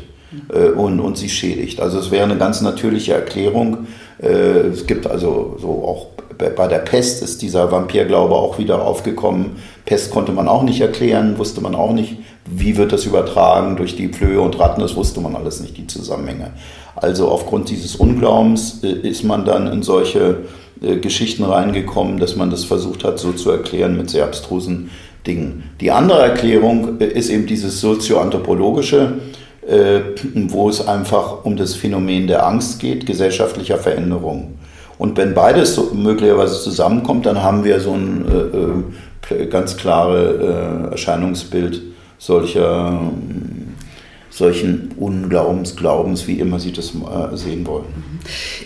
äh, und, und sie schädigt. Also es wäre eine ganz natürliche Erklärung. Äh, es gibt also so auch bei der Pest ist dieser Vampirglaube auch wieder aufgekommen. Pest konnte man auch nicht erklären, wusste man auch nicht, wie wird das übertragen durch die Flöhe und Ratten, das wusste man alles nicht, die Zusammenhänge. Also aufgrund dieses Unglaubens äh, ist man dann in solche äh, Geschichten reingekommen, dass man das versucht hat, so zu erklären mit sehr abstrusen Dingen. Die andere Erklärung äh, ist eben dieses sozioanthropologische, wo es einfach um das Phänomen der Angst geht, gesellschaftlicher Veränderung. Und wenn beides so möglicherweise zusammenkommt, dann haben wir so ein äh, ganz klares äh, Erscheinungsbild solcher solchen Unglaubens, Glaubens, wie immer Sie das äh, sehen wollen. Mhm.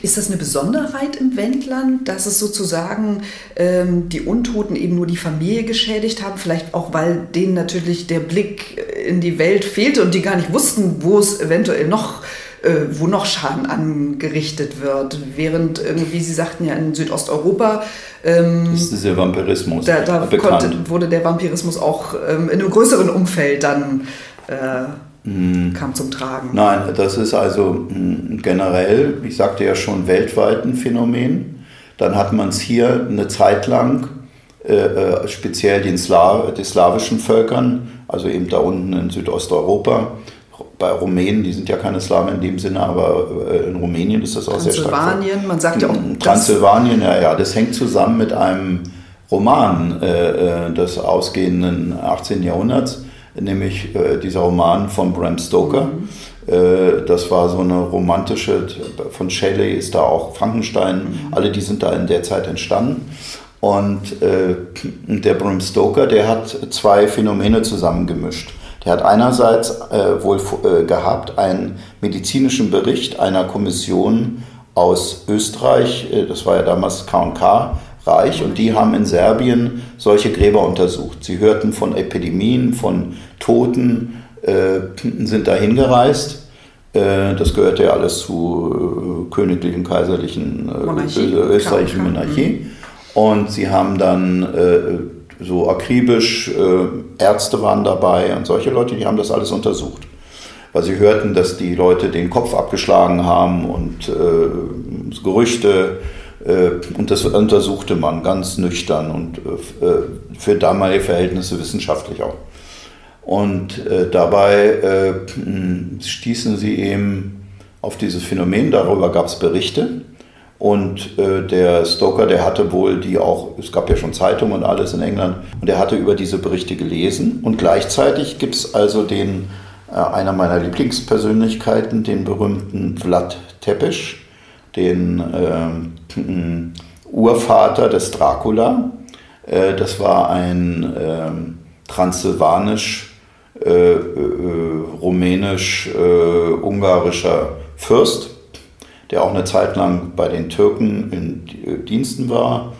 Ist das eine Besonderheit im Wendland, dass es sozusagen ähm, die Untoten eben nur die Familie geschädigt haben? Vielleicht auch, weil denen natürlich der Blick in die Welt fehlte und die gar nicht wussten, wo es eventuell noch äh, wo noch Schaden angerichtet wird. Während irgendwie, Sie sagten ja in Südosteuropa. Ähm, ist dieser Vampirismus da, da. Konnte, wurde der Vampirismus auch ähm, in einem größeren Umfeld dann äh, hm. kam zum Tragen? Nein, das ist also hm, generell, ich sagte ja schon, weltweit ein Phänomen. Dann hat man es hier eine Zeit lang, äh, äh, speziell den Sla die slawischen Völkern, also eben da unten in Südosteuropa, bei Rumänen, die sind ja keine Slawen in dem Sinne, aber äh, in Rumänien ist das auch sehr stark. Transsilvanien, man sagt ja auch. Transsilvanien, ja, ja, das hängt zusammen mit einem Roman äh, äh des ausgehenden 18. Jahrhunderts nämlich äh, dieser Roman von Bram Stoker. Mhm. Das war so eine romantische, von Shelley ist da auch Frankenstein, mhm. alle die sind da in der Zeit entstanden. Und äh, der Bram Stoker, der hat zwei Phänomene zusammengemischt. Der hat einerseits äh, wohl äh, gehabt einen medizinischen Bericht einer Kommission aus Österreich, äh, das war ja damals K&K, reich und die haben in Serbien solche Gräber untersucht. Sie hörten von Epidemien, von Toten, äh, sind da hingereist. Äh, das gehörte ja alles zu königlichen, kaiserlichen, Monarchie. österreichischen Monarchie. Und sie haben dann äh, so akribisch, äh, Ärzte waren dabei und solche Leute, die haben das alles untersucht. Weil sie hörten, dass die Leute den Kopf abgeschlagen haben und äh, Gerüchte äh, und das untersuchte man ganz nüchtern und äh, für damalige Verhältnisse wissenschaftlich auch. Und äh, dabei stießen sie eben auf dieses Phänomen, darüber gab es Berichte. Und der Stoker, der hatte wohl die auch, es gab ja schon Zeitungen und alles in England, und er hatte über diese Berichte gelesen. Und gleichzeitig gibt es also den, einer meiner Lieblingspersönlichkeiten, den berühmten Vlad Tepes, den äh, Urvater des Dracula. Äh, das war ein ähm, transsilvanisch, äh, äh, rumänisch-ungarischer Fürst, der auch eine Zeit lang bei den Türken in Diensten war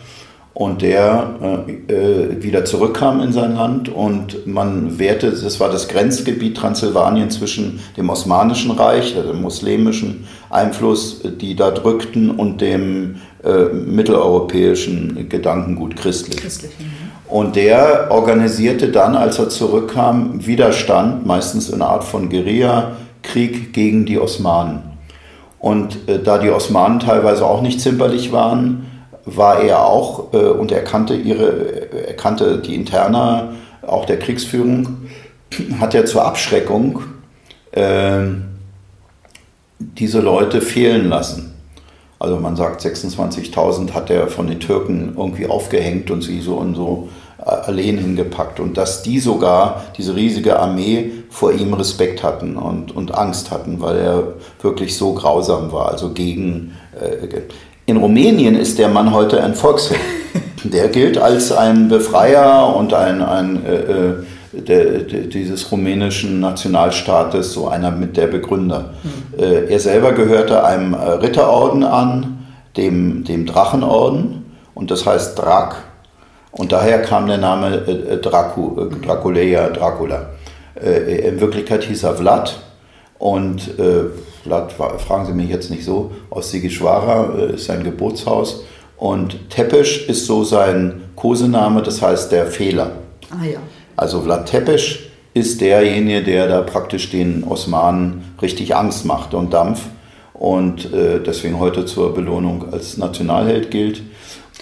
und der äh, äh, wieder zurückkam in sein Land und man wehrte, das war das Grenzgebiet Transsilvanien zwischen dem Osmanischen Reich, dem muslimischen Einfluss, die da drückten, und dem äh, mitteleuropäischen Gedankengut christlich. christlich mhm. Und der organisierte dann, als er zurückkam, Widerstand, meistens in einer Art von Guerilla-Krieg gegen die Osmanen. Und äh, da die Osmanen teilweise auch nicht zimperlich waren, war er auch, äh, und er kannte, ihre, er kannte die Interna auch der Kriegsführung, *clears throat* hat er zur Abschreckung äh, diese Leute fehlen lassen. Also man sagt, 26.000 hat er von den Türken irgendwie aufgehängt und sie so und so äh, Alleen hingepackt. Und dass die sogar, diese riesige Armee, vor ihm Respekt hatten und, und Angst hatten, weil er wirklich so grausam war, also gegen... Äh, in Rumänien ist der Mann heute ein Volksheld. *laughs* Der gilt als ein Befreier und ein, ein äh, äh de, de, dieses rumänischen Nationalstaates, so einer mit der Begründer. Mhm. Äh, er selber gehörte einem äh, Ritterorden an, dem, dem Drachenorden, und das heißt Drak. Und daher kam der Name äh, Dracu, äh, Draculeia, Dracula. Äh, in Wirklichkeit hieß er Vlad und äh, fragen Sie mich jetzt nicht so, aus Sigischwara äh, ist sein Geburtshaus. Und Tepesch ist so sein Kosename, das heißt der Fehler. Ah ja. Also Vlad Tepesch ist derjenige, der da praktisch den Osmanen richtig Angst macht und Dampf und äh, deswegen heute zur Belohnung als Nationalheld gilt.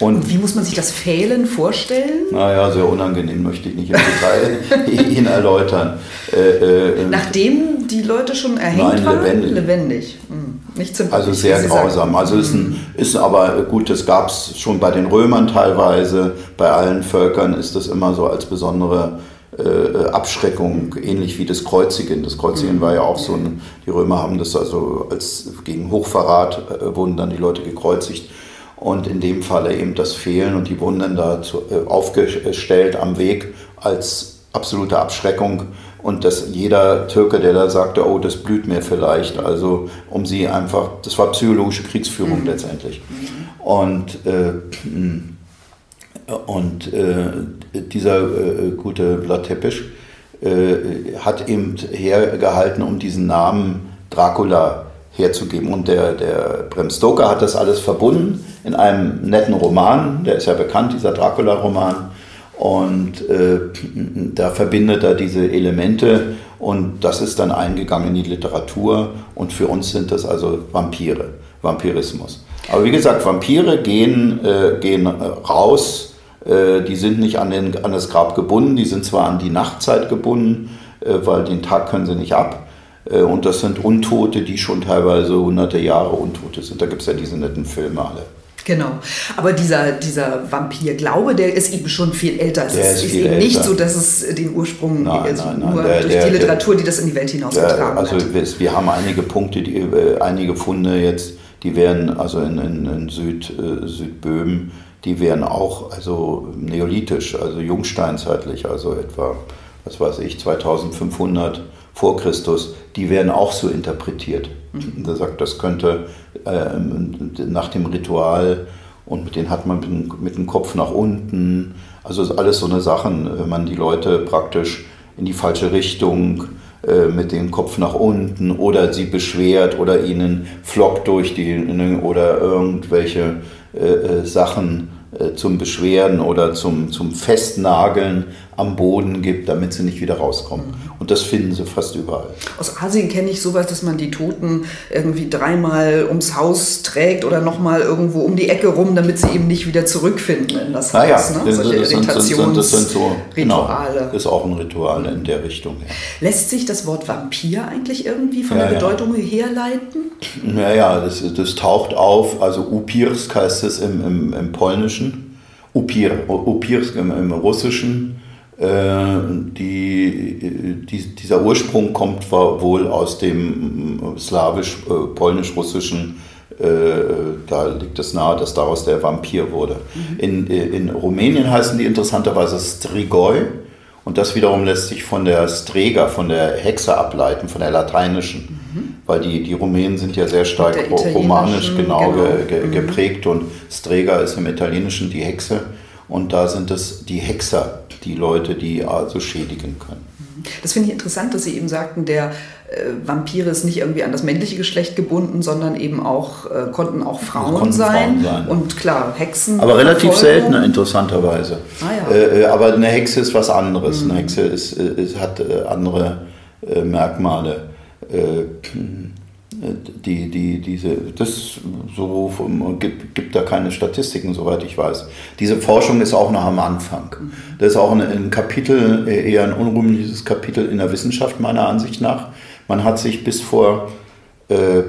Und, und, wie muss man sich das Fehlen vorstellen? Naja, sehr unangenehm, möchte ich nicht im Detail *laughs* Ihnen erläutern. Äh, äh, Nachdem die Leute schon erhängt nein, waren? lebendig. lebendig. Hm. Nicht also sehr grausam. Also ist, ein, ist aber gut, das gab es schon bei den Römern teilweise. Bei allen Völkern ist das immer so als besondere äh, Abschreckung, ähnlich wie das Kreuzigen. Das Kreuzigen mhm. war ja auch so ein, die Römer haben das also als gegen Hochverrat äh, wurden dann die Leute gekreuzigt und in dem Falle eben das Fehlen und die wurden dann da zu, äh, aufgestellt am Weg als absolute Abschreckung und dass jeder Türke, der da sagte, oh, das blüht mir vielleicht, also um sie einfach, das war psychologische Kriegsführung mhm. letztendlich. Und, äh, und äh, dieser äh, gute Vlad Tepes äh, hat eben hergehalten, um diesen Namen Dracula herzugeben. Und der, der Bram Stoker hat das alles verbunden in einem netten Roman, der ist ja bekannt, dieser Dracula-Roman. Und äh, da verbindet er diese Elemente und das ist dann eingegangen in die Literatur und für uns sind das also Vampire, Vampirismus. Aber wie gesagt, Vampire gehen, äh, gehen raus, äh, die sind nicht an, den, an das Grab gebunden, die sind zwar an die Nachtzeit gebunden, äh, weil den Tag können sie nicht ab, und das sind Untote, die schon teilweise hunderte Jahre Untote sind. Da gibt es ja diese netten Filme alle. Genau. Aber dieser, dieser Vampir-Glaube, der ist eben schon viel älter. Es der ist, ist eben älter. nicht so, dass es den Ursprung nein, also nein, nein, nur der, durch der, die Literatur, die das in die Welt hinausgetragen also hat. Also wir haben einige Punkte, die, äh, einige Funde jetzt, die wären also in, in, in Süd, äh, Südböhmen, die wären auch also neolithisch, also jungsteinzeitlich, also etwa, was weiß ich, 2500 vor Christus, die werden auch so interpretiert. Mhm. Da sagt, das könnte äh, nach dem Ritual und mit denen hat man mit, mit, dem Kopf nach unten. Also alles so eine Sachen, wenn man die Leute praktisch in die falsche Richtung äh, mit dem Kopf nach unten oder sie beschwert oder ihnen flockt durch die oder irgendwelche äh, äh Sachen äh, zum Beschweren oder zum, zum Festnageln am Boden gibt, damit sie nicht wieder rauskommen. Und das finden sie fast überall. Aus Asien kenne ich sowas, dass man die Toten irgendwie dreimal ums Haus trägt oder nochmal irgendwo um die Ecke rum, damit sie eben nicht wieder zurückfinden in das naja, Haus. Ne? Solche das, sind, das sind so genau, Rituale. Genau, ist auch ein Ritual in der Richtung. Ja. Lässt sich das Wort Vampir eigentlich irgendwie von ja, der Bedeutung ja. herleiten? Naja, das, das taucht auf, also Upirsk heißt es im, im, im Polnischen, Upir, Upirsk im, im Russischen die, die, dieser Ursprung kommt wohl aus dem äh, slawisch-polnisch-russischen, äh, da liegt es nahe, dass daraus der Vampir wurde. Mhm. In, in Rumänien heißen die interessanterweise Strigoi und das wiederum lässt sich von der Strega, von der Hexe ableiten, von der lateinischen. Mhm. Weil die, die Rumänen sind ja sehr stark romanisch genau, genau. Ge, ge, mhm. geprägt und Strega ist im Italienischen die Hexe und da sind es die Hexer, die Leute, die also schädigen können. Das finde ich interessant, dass Sie eben sagten, der äh, Vampire ist nicht irgendwie an das männliche Geschlecht gebunden, sondern eben auch, äh, konnten auch Frauen, konnten sein. Frauen sein. Und klar, Hexen. Aber relativ selten, interessanterweise. Ah, ja. äh, aber eine Hexe ist was anderes. Mhm. Eine Hexe ist, äh, ist hat äh, andere äh, Merkmale die, die, diese, das so gibt, gibt da keine Statistiken, soweit ich weiß. Diese Forschung ist auch noch am Anfang. Das ist auch ein, ein Kapitel, eher ein unrühmliches Kapitel in der Wissenschaft meiner Ansicht nach. Man hat sich bis vor, äh,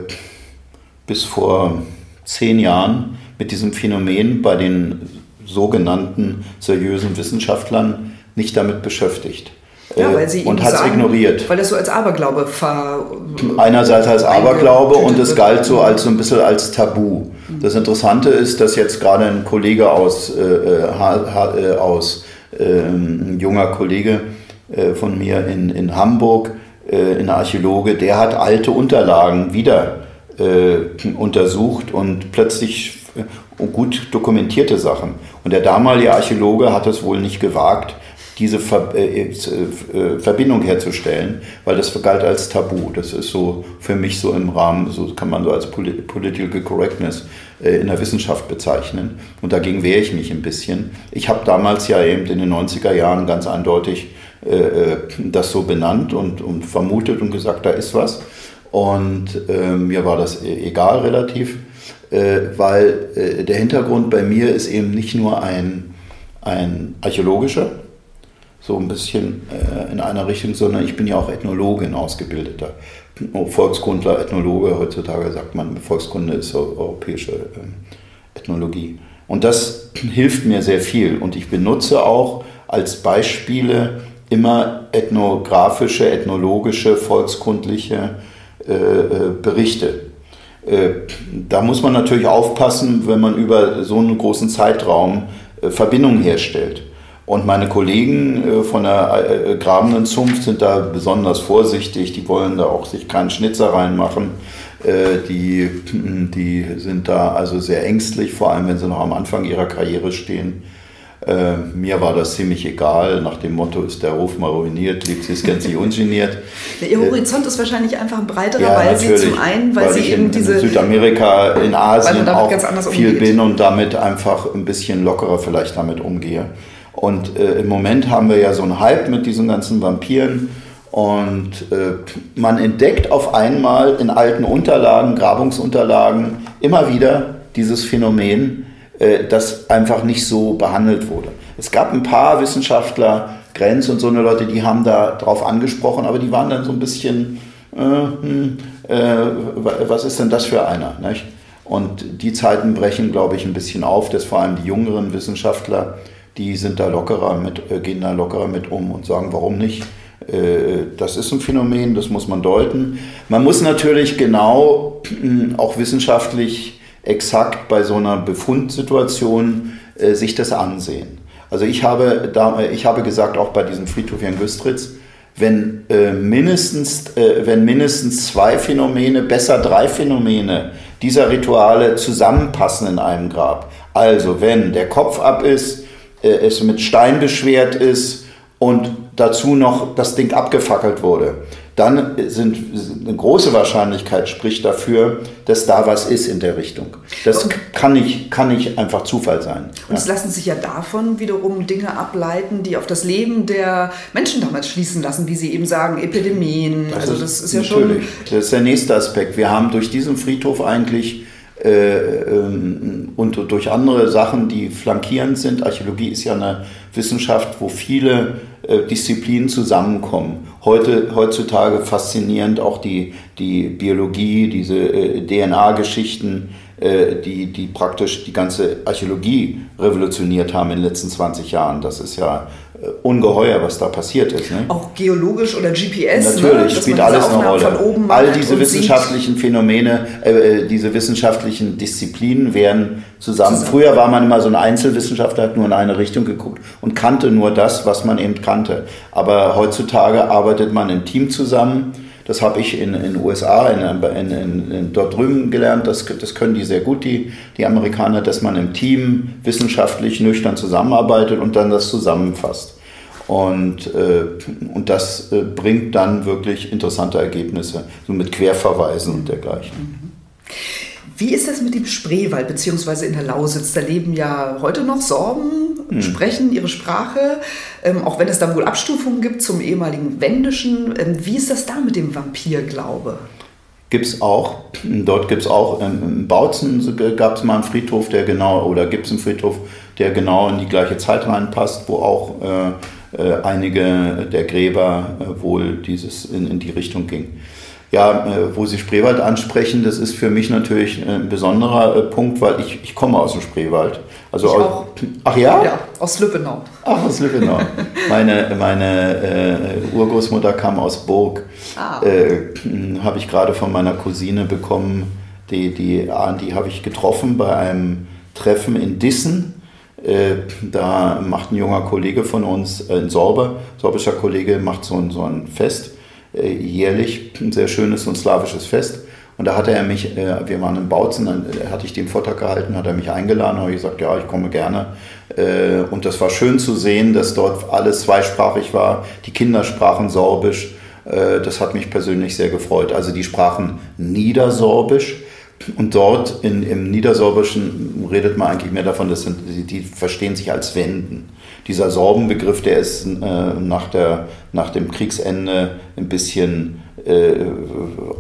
bis vor zehn Jahren mit diesem Phänomen bei den sogenannten seriösen Wissenschaftlern nicht damit beschäftigt. Ja, weil sie und hat es ignoriert. Weil das so als Aberglaube ver Einerseits als Aberglaube und es galt so als so ein bisschen als Tabu. Das Interessante ist, dass jetzt gerade ein Kollege aus, äh, äh, aus äh, ein junger Kollege äh, von mir in, in Hamburg, äh, ein Archäologe, der hat alte Unterlagen wieder äh, untersucht und plötzlich gut dokumentierte Sachen. Und der damalige Archäologe hat es wohl nicht gewagt, diese Ver äh, äh, Verbindung herzustellen, weil das galt als Tabu. Das ist so für mich so im Rahmen, so kann man so als Political Correctness äh, in der Wissenschaft bezeichnen. Und dagegen wehre ich mich ein bisschen. Ich habe damals ja eben in den 90er Jahren ganz eindeutig äh, äh, das so benannt und, und vermutet und gesagt, da ist was. Und äh, mir war das e-, egal relativ, weil der Hintergrund bei mir ist eben nicht nur ein, ein archäologischer, so ein bisschen äh, in einer Richtung, sondern ich bin ja auch Ethnologe, ein ausgebildeter Volkskundler, Ethnologe. Heutzutage sagt man, Volkskunde ist europäische äh, Ethnologie. Und das *clears throat* hilft mir sehr viel. Und ich benutze auch als Beispiele immer ethnografische, ethnologische, volkskundliche äh, äh Berichte. Äh, da muss man natürlich aufpassen, wenn man über so einen großen Zeitraum äh, Verbindungen herstellt. Und meine Kollegen äh, von der äh, grabenden Zunft sind da besonders vorsichtig. Die wollen da auch sich keinen Schnitzer reinmachen. Äh, die, *clears throat* die sind da also sehr ängstlich, vor allem wenn sie noch am Anfang ihrer Karriere stehen. mir war das ziemlich egal. Nach dem Motto ist der Ruf mal ruiniert, lebt sie es ganz nicht *laughs* ungeniert. Ihr Horizont ist wahrscheinlich einfach ein breiterer, ja, weil sie zum einen, weil, weil sie eben in, diese. In Südamerika, in Asien auch viel umgeht. bin und damit einfach ein bisschen lockerer vielleicht damit umgehe. Und äh, im Moment haben wir ja so einen Hype mit diesen ganzen Vampiren. Und äh, man entdeckt auf einmal in alten Unterlagen, Grabungsunterlagen, immer wieder dieses Phänomen, äh, das einfach nicht so behandelt wurde. Es gab ein paar Wissenschaftler, Grenz und so eine Leute, die haben da drauf angesprochen, aber die waren dann so ein bisschen, äh, hm, äh, was ist denn das für einer? Nicht? Und die Zeiten brechen, glaube ich, ein bisschen auf, dass vor allem die jüngeren Wissenschaftler die sind da lockerer mit, äh, gehen da lockerer mit um und sagen, warum nicht? Äh, das ist ein Phänomen, das muss man deuten. Man muss natürlich genau, hm, auch wissenschaftlich exakt bei so einer Befundsituation äh, sich das ansehen. Also ich habe, da, ich habe gesagt, auch bei diesem Friedhof Jan Güstritz, wenn, äh, mindestens, äh, wenn mindestens zwei Phänomene, besser drei Phänomene dieser Rituale zusammenpassen in einem Grab. Also wenn der Kopf ab ist, äh, es mit Stein beschwert ist und dazu noch das Ding abgefackelt wurde, dann sind eine große Wahrscheinlichkeit spricht dafür, dass da was ist in der Richtung. Das kann nicht, kann nicht einfach Zufall sein. Und es lassen sich ja davon wiederum Dinge ableiten, die auf das Leben der Menschen damals schließen lassen, wie Sie eben sagen, Epidemien. Das also das ist, ist ja natürlich. schon. Das ist der nächste Aspekt. Wir haben durch diesen Friedhof eigentlich äh, und durch andere Sachen, die flankierend sind. Archäologie ist ja eine Wissenschaft, wo viele äh, Disziplinen zusammenkommen. Heute, heutzutage faszinierend auch die, die Biologie, diese äh, DNA-Geschichten, die, die praktisch die ganze Archäologie revolutioniert haben in den letzten 20 Jahren. Das ist ja ungeheuer, was da passiert ist. Ne? Auch geologisch oder GPS. Ne? Natürlich, ne? spielt alles eine Rolle. All diese wissenschaftlichen sieht. Phänomene, äh, diese wissenschaftlichen Disziplinen werden zusammen. zusammen. Früher war man immer so ein Einzelwissenschaftler, hat nur in eine Richtung geguckt und kannte nur das, was man eben kannte. Aber heutzutage arbeitet man im Team zusammen. Das habe ich in den USA, in, in, in, dort drüben gelernt. Das, das können die sehr gut, die, die Amerikaner, dass man im Team wissenschaftlich nüchtern zusammenarbeitet und dann das zusammenfasst. Und, äh, und das äh, bringt dann wirklich interessante Ergebnisse, so mit Querverweisen und dergleichen. Mhm. Wie ist das mit dem Spreewald beziehungsweise in der Lausitz? Da leben ja heute noch Sorben, mhm. sprechen ihre Sprache, ähm, auch wenn es da wohl Abstufungen gibt zum ehemaligen Wendischen. Ähm, wie ist das da mit dem Vampirglaube? Gibt es auch. Dort gibt es auch, ähm, in Bautzen gab es mal einen Friedhof, der genau, oder gibt es einen Friedhof, der genau in die gleiche Zeit reinpasst, wo auch äh, äh, einige der Gräber äh, wohl dieses in, in die Richtung gingen. Ja, äh, wo Sie Spreewald ansprechen, das ist für mich natürlich ein besonderer äh, Punkt, weil ich, ich komme aus dem Spreewald. Also ich aus, auch. Ach ja? Ja, aus Lübbenau. Ach, aus Lübbenau. meine meine äh, Urgroßmutter kam aus Burg. Ah. Äh, habe ich gerade von meiner Cousine bekommen. Die, die, die habe ich getroffen bei einem Treffen in Dissen. Äh, da macht ein junger Kollege von uns, ein Sorber, sorbischer Kollege, macht so ein, so ein Fest äh, jährlich ein sehr schönes und slawisches Fest. Und da hatte er mich, äh, wir waren in Bautzen, dann äh, hatte ich den Vortrag gehalten, hat er mich eingeladen, habe ich gesagt, ja, ich komme gerne. Und das war schön zu sehen, dass dort alles zweisprachig war. Die Kinder sprachen Sorbisch. Das hat mich persönlich sehr gefreut. Also die sprachen Niedersorbisch. Und dort in, im Niedersorbischen redet man eigentlich mehr davon, dass die, die verstehen sich als Wenden. Dieser Sorbenbegriff, der ist äh, nach, der, nach dem Kriegsende ein bisschen äh,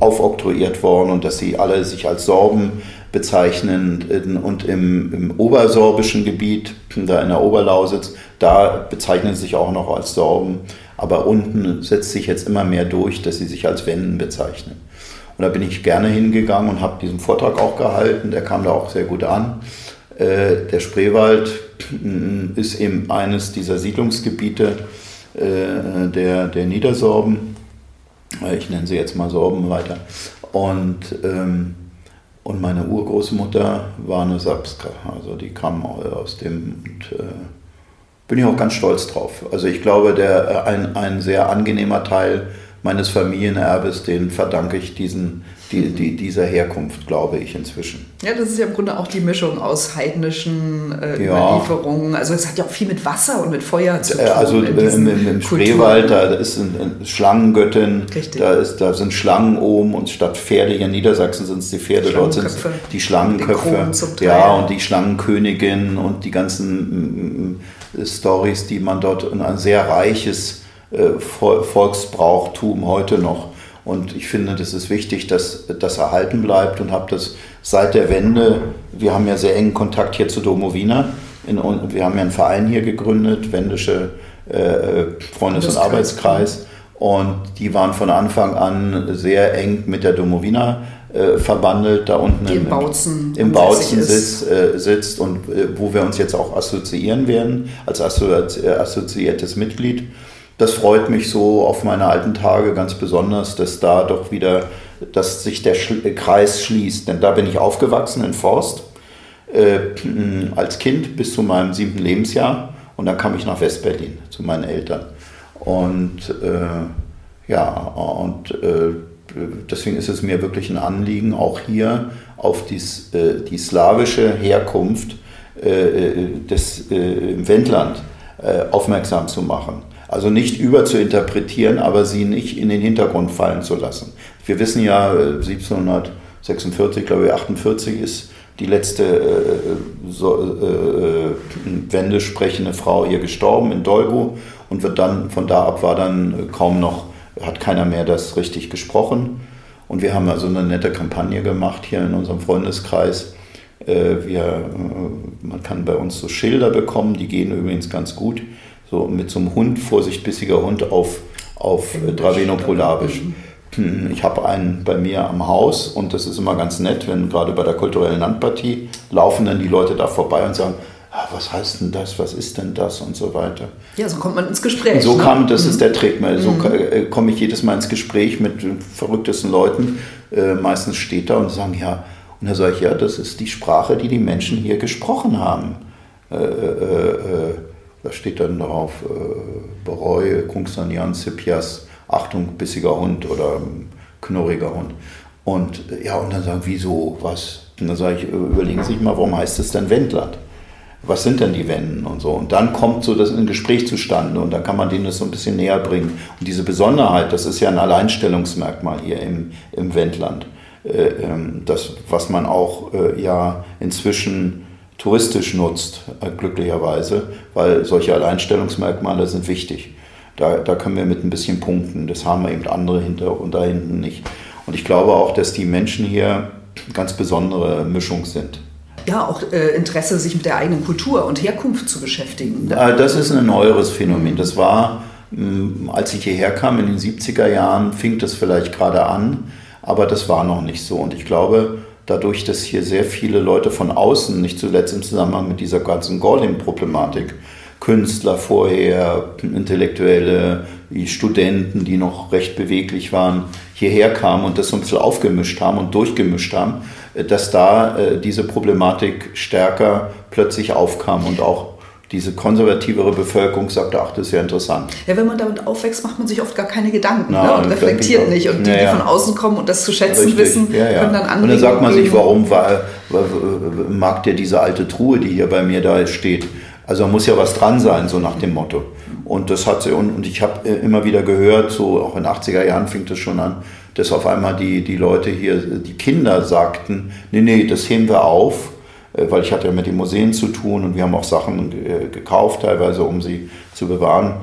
aufoktroyiert worden und dass sie alle sich als Sorben bezeichnen. Und im, im obersorbischen Gebiet, da in der Oberlausitz, da bezeichnen sie sich auch noch als Sorben, aber unten setzt sich jetzt immer mehr durch, dass sie sich als Wenden bezeichnen. Und da bin ich gerne hingegangen und habe diesen Vortrag auch gehalten, der kam da auch sehr gut an. Äh, der Spreewald mm, ist eben eines dieser Siedlungsgebiete äh, der, der Niedersorben. Äh, ich nenne sie jetzt mal Sorben weiter. Und, ähm, und meine Urgroßmutter war eine Sapska, also die kam aus dem. Und, äh, bin ich auch ganz stolz drauf. Also ich glaube, der, ein, ein sehr angenehmer Teil meines Familienerbes, den verdanke ich diesen die, die, dieser Herkunft, glaube ich, inzwischen. Ja, das ist ja im Grunde auch die Mischung aus heidnischen äh, ja. Überlieferungen. Also es hat ja auch viel mit Wasser und mit Feuer zu tun. Also im, im, im Spreewald, da ist eine Schlangengöttin, da, ist, da sind Schlangen oben und statt Pferde hier in Niedersachsen sind es die Pferde, dort sind es die Schlangenköpfe. Ja, und die Schlangenkönigin und die ganzen äh, Stories, die man dort, ein sehr reiches äh, Volksbrauchtum heute noch und ich finde, das ist wichtig, dass das erhalten bleibt und habe das seit der Wende, wir haben ja sehr engen Kontakt hier zu Domowina. In, wir haben ja einen Verein hier gegründet, Wendische äh, Freundes- und Arbeitskreis. Und die waren von Anfang an sehr eng mit der Domowina äh, verbandelt, da unten im, Bautzen, im Bautzen sitzt, äh, sitzt und äh, wo wir uns jetzt auch assoziieren werden als assoziiertes Mitglied das freut mich so auf meine alten Tage ganz besonders, dass da doch wieder, dass sich der Kreis schließt. Denn da bin ich aufgewachsen in Forst äh, als Kind bis zu meinem siebten Lebensjahr und dann kam ich nach Westberlin zu meinen Eltern. Und äh, ja, und äh, deswegen ist es mir wirklich ein Anliegen, auch hier auf dies, äh, die slawische Herkunft äh, äh, des, im Wendland aufmerksam zu machen. Also nicht überzuinterpretieren, aber sie nicht in den Hintergrund fallen zu lassen. Wir wissen ja, 1746, glaube ich, 48 ist die letzte äh, so, äh, Wende sprechende Frau hier gestorben in Dolgo und wird dann von da ab war dann kaum noch, hat keiner mehr das richtig gesprochen. Und wir haben also eine nette Kampagne gemacht hier in unserem Freundeskreis. Äh, wir, äh, man kann bei uns so Schilder bekommen, die gehen übrigens ganz gut. So mit so einem Hund, Vorsicht, bissiger Hund auf, auf Dravenopolabisch. Hm, ich habe einen bei mir am Haus und das ist immer ganz nett, wenn gerade bei der kulturellen Landpartie laufen dann die Leute da vorbei und sagen, ah, was heißt denn das, was ist denn das und so weiter. Ja, so kommt man ins Gespräch. So ne? kam, das mhm. ist der Trick. So mhm. Äh, komme ich jedes Mal ins Gespräch mit verrücktesten Leuten. Äh, meistens steht da und sagen, ja, und da sage ich, ja, das ist die Sprache, die die Menschen hier gesprochen haben. Äh, äh, äh da steht dann drauf, äh, Bereue, Kungsanjan, Sipias, Achtung, bissiger Hund oder knurriger Hund. Und ja, und dann sagen, wieso, was? Und dann sage ich, überlegen Sie sich mal, warum heißt es denn Wendland? was sind denn die Wenden und so. Und dann kommt so das ein Gespräch zustande und dann kann man denen das so ein bisschen näher bringen. Und diese Besonderheit, das ist ja ein Alleinstellungsmerkmal hier im, im Wendland. Äh, ähm, das, was man auch äh, ja inzwischen touristisch nutzt, äh, glücklicherweise, weil solche Alleinstellungsmerkmale sind wichtig. Da, da können wir mit ein bisschen punkten. Das haben wir eben andere hinter und da hinten nicht. Und ich glaube auch, dass die Menschen hier ganz besondere Mischung sind ja, auch äh, Interesse, sich mit der eigenen Kultur und Herkunft zu beschäftigen. Ja, das ist ein neueres Phänomen. Das war, mm, als ich hierher kam in den 70er Jahren, fing das vielleicht gerade an, aber das war noch nicht so. Und ich glaube, dadurch, dass hier sehr viele Leute von außen, nicht zuletzt im Zusammenhang mit dieser ganzen Golding-Problematik, Künstler vorher, Intellektuelle, die Studenten, die noch recht beweglich waren, hierher kamen und das so ein bisschen aufgemischt haben und durchgemischt haben, äh, dass da äh, diese Problematik stärker plötzlich aufkam und auch diese konservativere Bevölkerung sagte, ach, das ist ja interessant. Ja, wenn man damit aufwächst, macht man sich oft gar keine Gedanken Na, ne? und reflektiert nicht. Und die, ja, ja. die von außen kommen und das zu schätzen Richtig. wissen, ja, können dann anregen. Und dann sagt man sich, warum war, mag der diese alte Truhe, die hier bei mir da steht? Also muss ja was dran sein, so nach dem Motto. Und das hat sie, und, und ich habe äh, immer wieder gehört, so auch in den 80er Jahren fing das schon an, dass auf einmal die, die Leute hier, die Kinder sagten, nee, nee, das heben wir auf, weil ich hatte ja mit den Museen zu tun und wir haben auch Sachen äh, gekauft teilweise, um sie zu bewahren.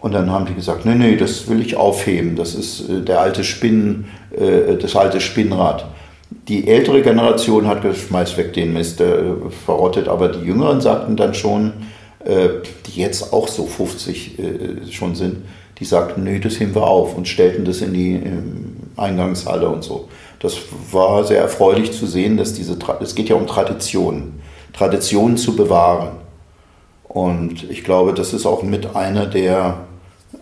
Und dann haben die gesagt, nee, nee, das will ich aufheben, das ist der alte Spinn, das alte Spinnrad. Die ältere Generation hat geschmeißt weg den Mist, verrottet, aber die Jüngeren sagten dann schon, äh, die jetzt auch so 50 äh, schon sind, die sagten, nö, das heben wir auf und stellten das in die Eingangshalle und so. Das war sehr erfreulich zu sehen, dass diese, es geht ja um Traditionen, Traditionen zu bewahren. Und ich glaube, das ist auch mit einer der,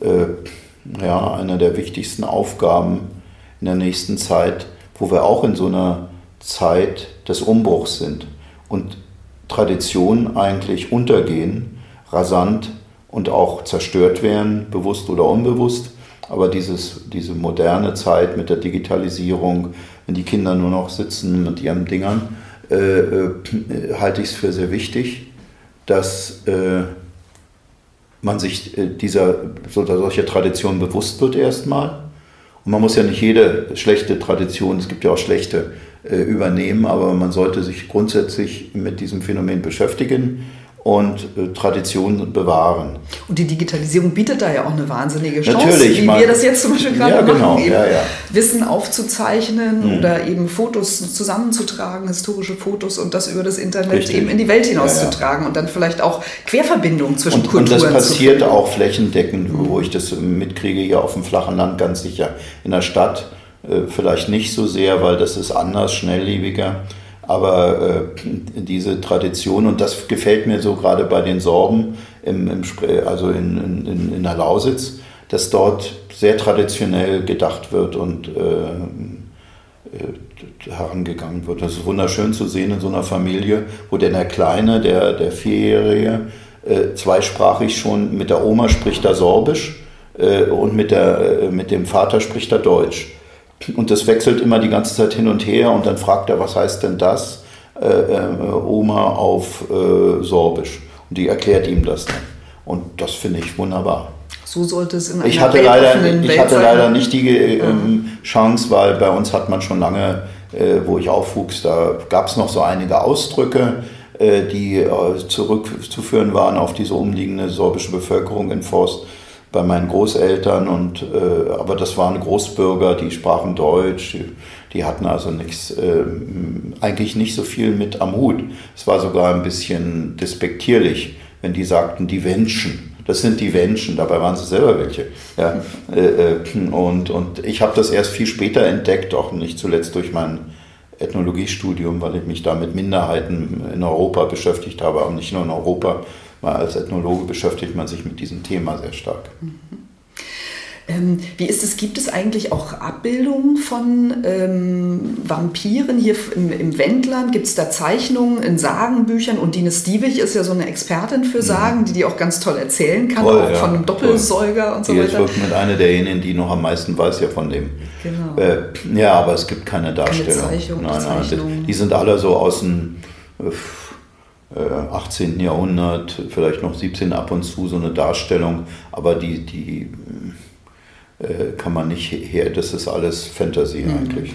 äh, ja, einer der wichtigsten Aufgaben in der nächsten Zeit, wo wir auch in so einer Zeit des Umbruchs sind und Traditionen eigentlich untergehen rasant und auch zerstört werden, bewusst oder unbewusst. Aber dieses, diese moderne Zeit mit der Digitalisierung, wenn die Kinder nur noch sitzen mit ihren Dingern, äh, äh, halte ich es für sehr wichtig, dass äh, man sich äh, dieser so, solcher Tradition bewusst wird erstmal. Und man muss ja nicht jede schlechte Tradition, es gibt ja auch schlechte, äh, übernehmen, aber man sollte sich grundsätzlich mit diesem Phänomen beschäftigen und äh, Traditionen bewahren. Und die Digitalisierung bietet da ja auch eine wahnsinnige Chance, Natürlich, wie wir das jetzt zum Beispiel gerade ja, genau, machen, ja, ja. Wissen aufzuzeichnen mhm. oder eben Fotos zusammenzutragen, historische Fotos und das über das Internet Richtig. eben in die Welt hinauszutragen und dann vielleicht auch Querverbindungen zwischen und, Kulturen Und das passiert auch flächendeckend, wo ich das mitkriege, hier auf dem flachen Land ganz sicher. In der Stadt äh, vielleicht nicht so sehr, weil das ist anders, schnelllebiger. Aber äh, diese Tradition, und das gefällt mir so gerade bei den Sorben, im, im, also in, in, in der Lausitz, dass dort sehr traditionell gedacht wird und äh, äh, herangegangen wird. Das ist wunderschön zu sehen in so einer Familie, wo denn der Kleine, der, der Vierjährige, äh, zweisprachig schon mit der Oma spricht er Sorbisch äh, und mit, der, äh, mit dem Vater spricht er Deutsch. Und das wechselt immer die ganze Zeit hin und her und dann fragt er, was heißt denn das? Äh, äh, Oma auf äh, Sorbisch. Und die erklärt ihm das dann. Und das finde ich wunderbar. So sollte es in einer ich hatte leider, weltoffenen Ich Welt hatte leider nicht die ähm, Chance, weil bei uns hat man schon lange, äh, wo ich aufwuchs, da gab es noch so einige Ausdrücke, äh, die äh, zurückzuführen waren auf diese umliegende sorbische Bevölkerung in Forst bei meinen Großeltern. Und, äh, aber das waren Großbürger, die sprachen Deutsch, die, die hatten also nichts, äh, eigentlich nicht so viel mit am Hut. Es war sogar ein bisschen despektierlich, wenn die sagten, die Wenschen. Das sind die Menschen, dabei waren sie selber welche. Ja, *laughs* äh, äh, und, und ich habe das erst viel später entdeckt, auch nicht zuletzt durch mein Ethnologiestudium, weil ich mich da mit Minderheiten in Europa beschäftigt habe, aber nicht nur in Europa, weil als Ethnologe beschäftigt man sich mit diesem Thema sehr stark. Ähm, wie ist es? Gibt es eigentlich auch Abbildungen von ähm, Vampiren hier im, im Wendland? Gibt es da Zeichnungen in Sagenbüchern? Und Dine Stiewig ist ja so eine Expertin für Sagen, die die auch ganz toll erzählen kann, Toll, auch ja, von einem Doppelsäuger toll. und so Die ist weiter. wirklich mit einer derjenigen, die noch am meisten weiß ja von dem. Genau. Äh, ja, aber es gibt keine Darstellung. Zeichnung, nein, nein, Zeichnung. die sind alle so aus dem äh, 18. Jahrhundert, vielleicht noch 17 ab und zu so eine Darstellung, aber die, die äh, kann man nicht her, das ist alles Fantasy Mhm. eigentlich.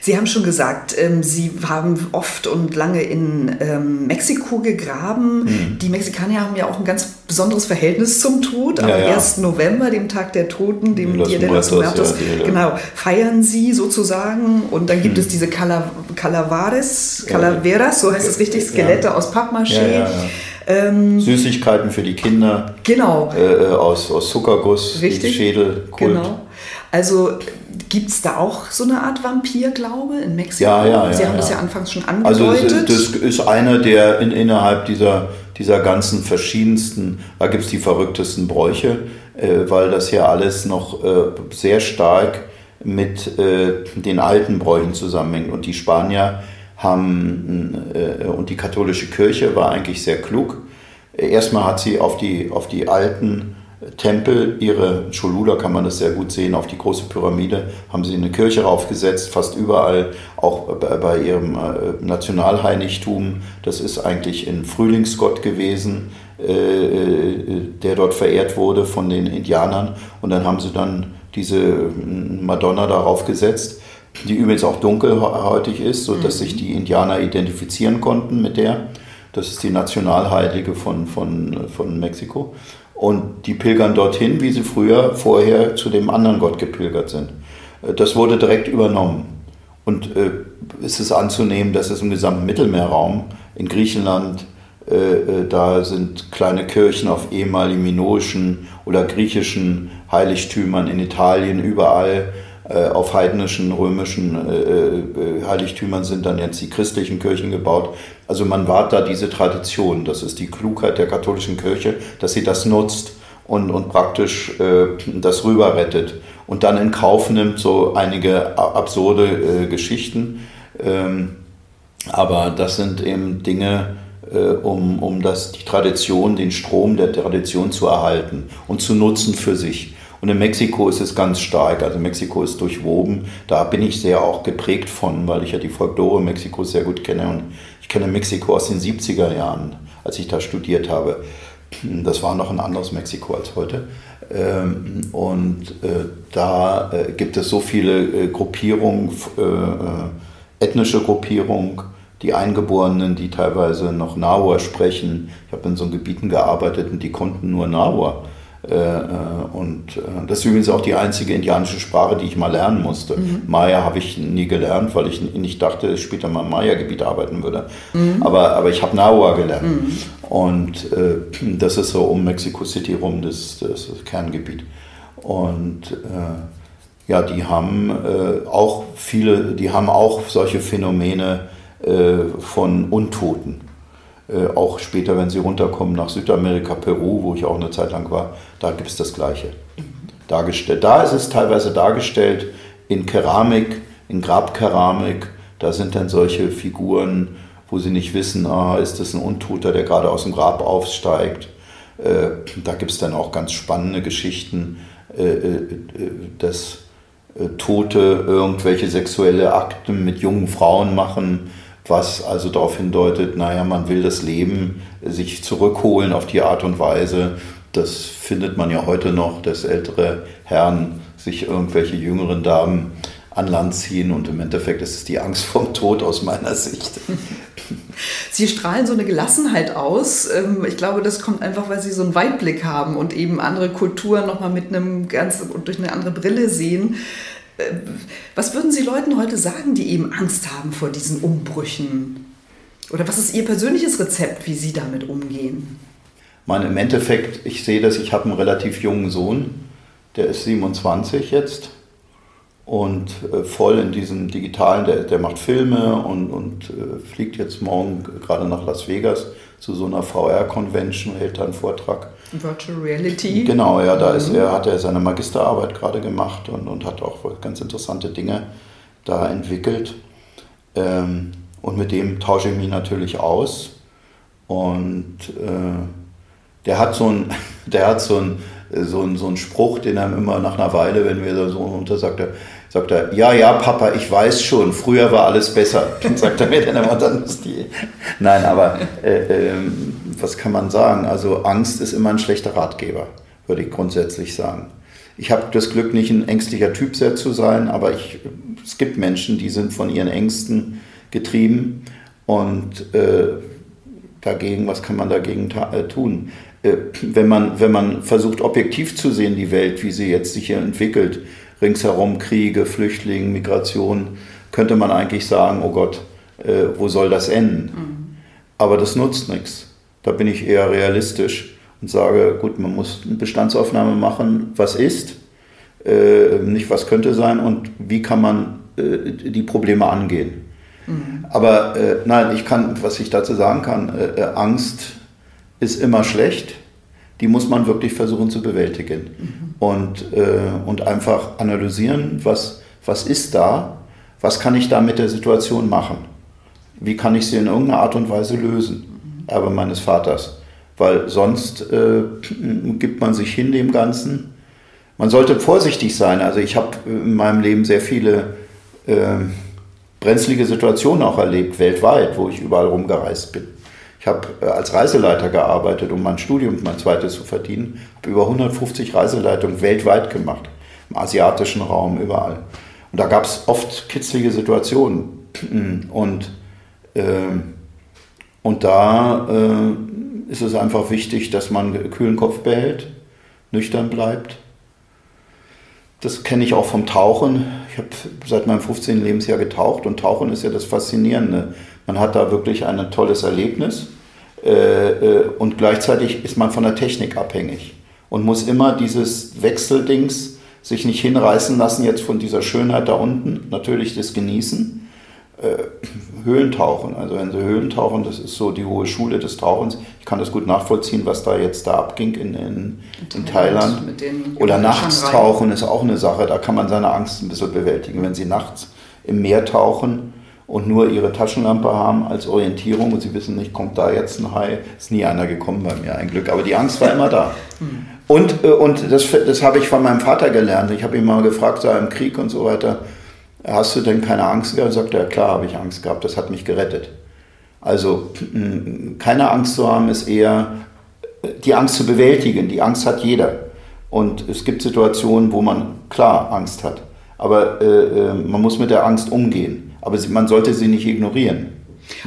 Sie haben schon gesagt, ähm, Sie haben oft und lange in ähm, Mexiko gegraben. Mhm. Die Mexikaner haben ja auch ein ganz besonderes Verhältnis zum Tod. Am Ja, ja. 1. November, dem Tag der Toten, dem Los Dia de los Muertos, ja, genau, feiern Sie sozusagen. Und dann gibt es diese Cala Calavares, Calaveras, so heißt es richtig. Skelette aus Pappmaché. Ähm, Süßigkeiten für die Kinder genau, äh, aus, aus Zuckerguss, Richtig. Schädelkult. genau. Also gibt es da auch so eine Art Vampirglaube in Mexiko? Ja, ja, ja, Sie haben das ja. ja anfangs schon Also angedeutet. das ist einer der in, innerhalb dieser, dieser ganzen verschiedensten, da gibt es die verrücktesten Bräuche, äh, weil das ja alles noch äh, sehr stark mit äh, den alten Bräuchen zusammenhängt. Und die Spanier haben, äh, und die katholische Kirche war eigentlich sehr klug. Erstmal hat sie auf die, auf die alten Tempel, ihre Cholula kann man das sehr gut sehen, auf die große Pyramide haben sie eine Kirche raufgesetzt, fast überall, auch bei, ihrem äh, Nationalheiligtum. Das ist eigentlich ein Frühlingsgott gewesen, äh, äh, der dort verehrt wurde von den Indianern. Und dann haben sie dann diese Madonna darauf gesetzt, die übrigens auch dunkelhäutig ist, sodass sich die Indianer identifizieren konnten mit der. Das ist die Nationalheilige von, von, von Mexiko. Und die pilgern dorthin, wie sie früher vorher zu dem anderen Gott gepilgert sind. Äh, Das wurde direkt übernommen. Und äh, es ist anzunehmen, dass es im gesamten Mittelmeerraum, in Griechenland, äh, äh, da sind kleine Kirchen auf ehemaligen minoischen oder griechischen Heiligtümern, in Italien überall äh, auf heidnischen, römischen äh, Heiligtümern sind dann jetzt die christlichen Kirchen gebaut. Also man wahrt da diese Tradition. Das ist die Klugheit der katholischen Kirche, dass sie das nutzt und, und praktisch äh, das rüber rettet und dann in Kauf nimmt so einige absurde äh, Geschichten. Ähm, aber das sind eben Dinge, äh, um, um das, die Tradition, den Strom der Tradition zu erhalten und zu nutzen für sich. Und in Mexiko ist es ganz stark. Also Mexiko ist durchwoben. Da bin ich sehr auch geprägt von, weil ich ja die Folklore Mexikos sehr gut kenne. Und ich kenne Mexiko aus den 70er Jahren, als ich da studiert habe. Das war noch ein anderes Mexiko als heute. Ähm, Und äh, da äh, gibt es so viele äh, Gruppierungen, ethnische Gruppierungen, die Eingeborenen, die teilweise noch Nahua sprechen. Ich habe in so Gebieten gearbeitet und die konnten nur Nahua. Äh, äh, Und äh, das ist übrigens auch die einzige indianische Sprache, die ich mal lernen musste. Maya habe ich nie gelernt, weil ich nicht dachte, dass ich später mal im Maya-Gebiet arbeiten würde. Aber, aber ich habe Nahua gelernt. Und äh, das ist so um Mexico City rum, das, das, das Kerngebiet. Und äh, ja, die haben äh, auch viele, die haben auch solche Phänomene von Untoten. Äh, auch später, wenn sie runterkommen nach Südamerika, Peru, wo ich auch eine Zeit lang war, da gibt es das Gleiche. Dargestellt. Da ist es teilweise dargestellt in Keramik, in Grabkeramik. Da sind dann solche Figuren, wo sie nicht wissen, ah, ist das ein Untoter, der gerade aus dem Grab aufsteigt. Äh, da gibt es dann auch ganz spannende Geschichten, äh, äh, äh, dass äh, Tote irgendwelche sexuelle Akten mit jungen Frauen machen, was also darauf hindeutet, naja, man will das Leben äh, sich zurückholen auf die Art und Weise. Das findet man ja heute noch, dass ältere Herren sich irgendwelche jüngeren Damen an Land ziehen und im Endeffekt ist es die Angst vom Tod aus meiner Sicht. *laughs* Sie strahlen so eine Gelassenheit aus. Ähm, ich glaube, das kommt einfach, weil Sie so einen Weitblick haben und eben andere Kulturen nochmal mit einem ganz und durch eine andere Brille sehen. Äh, was würden Sie Leuten heute sagen, die eben Angst haben vor diesen Umbrüchen? Oder was ist Ihr persönliches Rezept, wie Sie damit umgehen? Meine, im Endeffekt, ich sehe das, ich habe einen relativ jungen Sohn, der ist 27 jetzt und äh, voll in diesem digitalen, der, der macht Filme und, und äh, fliegt jetzt morgen gerade nach Las Vegas zu so einer VR-Convention, hält da einen Vortrag. Virtual Reality. Genau, ja, da ist mhm. er, hat er seine Magisterarbeit gerade gemacht und, und hat auch ganz interessante Dinge da entwickelt. Ähm, und mit dem tausche ich mich natürlich aus. Und äh, der hat so einen, *laughs* der hat so einen, so einen, so einen Spruch, den er immer nach einer Weile, wenn wir so runter sagt er, sagt er, ja, ja, Papa, ich weiß schon, früher war alles besser. *laughs* Dann sagt er mir dann immer, dann ist die. Nein, aber äh, äh, was kann man sagen? Also Angst ist immer ein schlechter Ratgeber, würde ich grundsätzlich sagen. Ich habe das Glück, nicht ein ängstlicher Typ zu sein, aber ich, es gibt Menschen, die sind von ihren Ängsten getrieben und äh, dagegen, was kann man dagegen äh, tun? Äh, wenn man, wenn man versucht, objektiv zu sehen, die Welt, wie sie jetzt sich hier entwickelt, ringsherum Kriege, Flüchtlinge, Migration, könnte man eigentlich sagen, oh Gott, äh, wo soll das enden? Mhm. Aber das nutzt nichts. Da bin ich eher realistisch und sage, gut, man muss eine Bestandsaufnahme machen, was ist, äh, nicht was könnte sein und wie kann man die Probleme angehen. Mhm. Aber nein, ich kann, was ich dazu sagen kann, Angst ist immer schlecht. Die muss man wirklich versuchen zu bewältigen. Mhm. Und, äh, und einfach analysieren, was, was ist da, was kann ich da mit der Situation machen, wie kann ich sie in irgendeiner Art und Weise lösen, mhm. Erbe meines Vaters. Weil sonst äh, gibt man sich hin dem Ganzen. Man sollte vorsichtig sein. Also ich habe in meinem Leben sehr viele äh, brenzlige Situationen auch erlebt, weltweit, wo ich überall rumgereist bin. Ich habe äh, als Reiseleiter gearbeitet, um mein Studium, mein zweites zu verdienen. habe über 150 Reiseleitungen weltweit gemacht, im asiatischen Raum, überall. Und da gab es oft kitzlige Situationen. *clears throat* Und, äh, und da äh, ist es einfach wichtig, dass man kühlen Kopf behält, nüchtern bleibt. Das kenne ich auch vom Tauchen. Ich habe seit meinem 15. Lebensjahr getaucht und Tauchen ist ja das Faszinierende. Man hat da wirklich ein tolles Erlebnis äh, äh, und gleichzeitig ist man von der Technik abhängig und muss immer dieses Wechseldings sich nicht hinreißen lassen jetzt von dieser Schönheit da unten, natürlich das Genießen. Äh, Höhlentauchen, also wenn Sie Höhlentauchen, das ist so die hohe Schule des Tauchens. Ich kann das gut nachvollziehen, was da jetzt da abging in, in, in Thailand. Oder nachts tauchen ist auch eine Sache, da kann man seine Angst ein bisschen bewältigen. Wenn Sie nachts im Meer tauchen, und nur ihre Taschenlampe haben als Orientierung und sie wissen nicht, kommt da jetzt ein Hai, ist nie einer gekommen bei mir, ein Glück. Aber die Angst war immer da. Hm. Und, äh, und das, das habe ich von meinem Vater gelernt. Ich habe ihn mal gefragt, so im Krieg und so weiter, hast du denn keine Angst gehabt? Er sagte, ja klar habe ich Angst gehabt, das hat mich gerettet. Also keine Angst zu haben ist eher die Angst zu bewältigen. Die Angst hat jeder. Und es gibt Situationen, wo man klar Angst hat. Aber äh, äh man muss mit der Angst umgehen. Aber man sollte sie nicht ignorieren.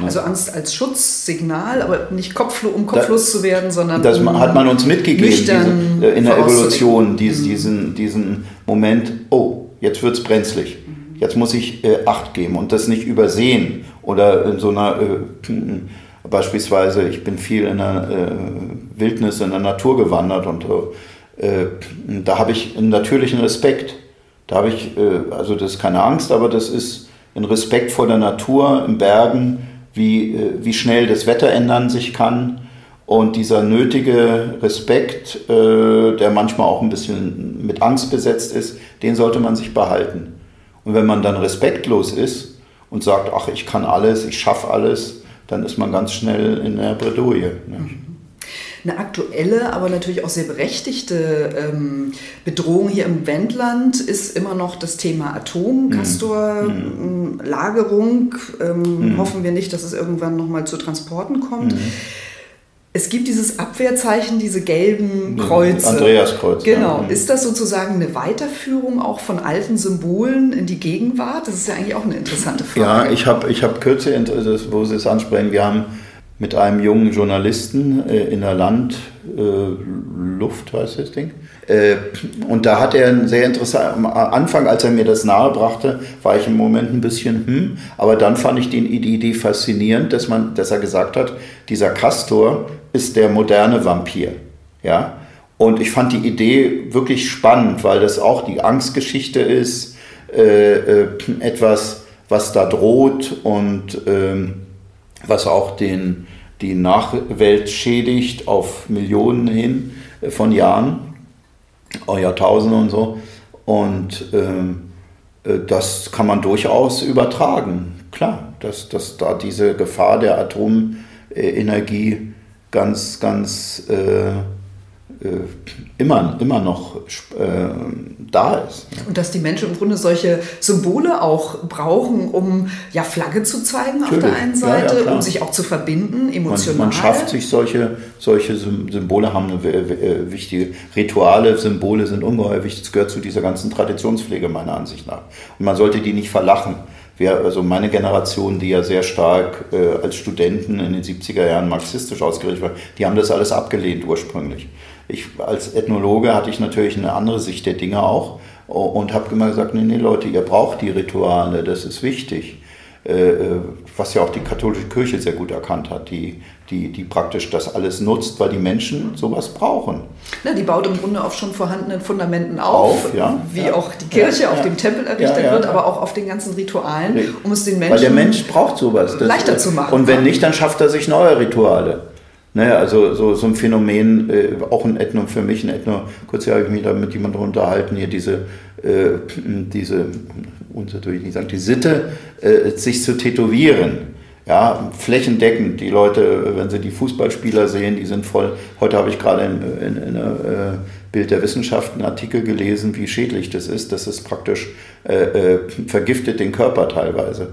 Also Angst als Schutzsignal, aber nicht kopflo um kopflos da, zu werden, sondern. Das um hat man uns mitgegeben diese, äh, in der Evolution, dies, mhm. diesen, diesen Moment, oh, jetzt wird es brenzlig. Mhm. Jetzt muss ich äh, Acht geben und das nicht übersehen. Oder in so einer, äh, beispielsweise, ich bin viel in der äh, Wildnis, in der Natur gewandert und äh, da habe ich einen natürlichen Respekt. Da habe ich, äh, also das ist keine Angst, aber das ist in Respekt vor der Natur, in Bergen, wie, äh, wie schnell das Wetter ändern sich kann. Und dieser nötige Respekt, äh, der manchmal auch ein bisschen mit Angst besetzt ist, den sollte man sich behalten. Und wenn man dann respektlos ist und sagt, ach, ich kann alles, ich schaffe alles, dann ist man ganz schnell in der Bredouille. Mhm. Eine aktuelle, aber natürlich auch sehr berechtigte ähm, Bedrohung hier im Wendland ist immer noch das Thema Atom, Castor, Lagerung. Ähm, mhm. Hoffen wir nicht, dass es irgendwann nochmal zu Transporten kommt. Mhm. Es gibt dieses Abwehrzeichen, diese gelben Kreuze. Andreaskreuz. Genau. Ja. Ist das sozusagen eine Weiterführung auch von alten Symbolen in die Gegenwart? Das ist ja eigentlich auch eine interessante Frage. Ja, ich habe ich hab kürzlich, wo Sie es ansprechen, wir haben mit einem jungen Journalisten äh, in der Landluft, äh, heißt das Ding, äh, und da hat er ein sehr interessant, am Anfang, als er mir das nahebrachte, war ich im Moment ein bisschen, hm, aber dann fand ich die, Idee faszinierend, dass, man, dass er gesagt hat, dieser Castor ist der moderne Vampir. Ja? Und ich fand die Idee wirklich spannend, weil das auch die Angstgeschichte ist, äh, äh, etwas, was da droht und äh, was auch den, die Nachwelt schädigt auf Millionen hin äh, von Jahren, Jahrtausende und so. Und ähm, äh, das kann man durchaus übertragen. Klar, dass, dass da diese Gefahr der Atomenergie ganz, ganz äh, äh, immer, immer noch äh, da ist. Und dass die Menschen im Grunde solche Symbole auch brauchen, um ja Flagge zu zeigen Natürlich. auf der einen Seite, Ja, ja, um sich auch zu verbinden, emotional. Man, man schafft sich solche, solche Sym- Symbole, haben eine äh, wichtige Rituale, Symbole sind ungeheuer wichtig. Das gehört zu dieser ganzen Traditionspflege meiner Ansicht nach. Und man sollte die nicht verlachen. Wir, also meine Generation, die ja sehr stark äh, als Studenten in den 70er Jahren marxistisch ausgerichtet war, die haben das alles abgelehnt ursprünglich. Ich als Ethnologe hatte ich natürlich eine andere Sicht der Dinge auch und habe immer gesagt, nee, nee Leute, ihr braucht die Rituale, das ist wichtig. Äh, äh, was ja auch die katholische Kirche sehr gut erkannt hat, die, die, die praktisch das alles nutzt, weil die Menschen sowas brauchen. Na, die baut im Grunde auf schon vorhandenen Fundamenten auf, Auf, ja. wie Ja. auch die Kirche Ja, auf dem Tempel errichtet wird, aber auch auf den ganzen Ritualen, um es den Menschen Weil der Mensch braucht sowas. Das- leichter zu machen. Und wenn nicht, dann schafft er sich neue Rituale. Ne, also so, so ein Phänomen, äh, auch ein Ethno, für mich ein Ethno, kurz habe ich mich da mit jemandem unterhalten, hier diese, äh, diese, uns natürlich nicht sagen, die Sitte, äh, sich zu tätowieren. Ja, flächendeckend. Die Leute, wenn sie die Fußballspieler sehen, die sind voll. Heute habe ich gerade in, in, in einer äh, Bild der Wissenschaft einen Artikel gelesen, wie schädlich das ist. Das ist praktisch äh, äh, vergiftet den Körper teilweise.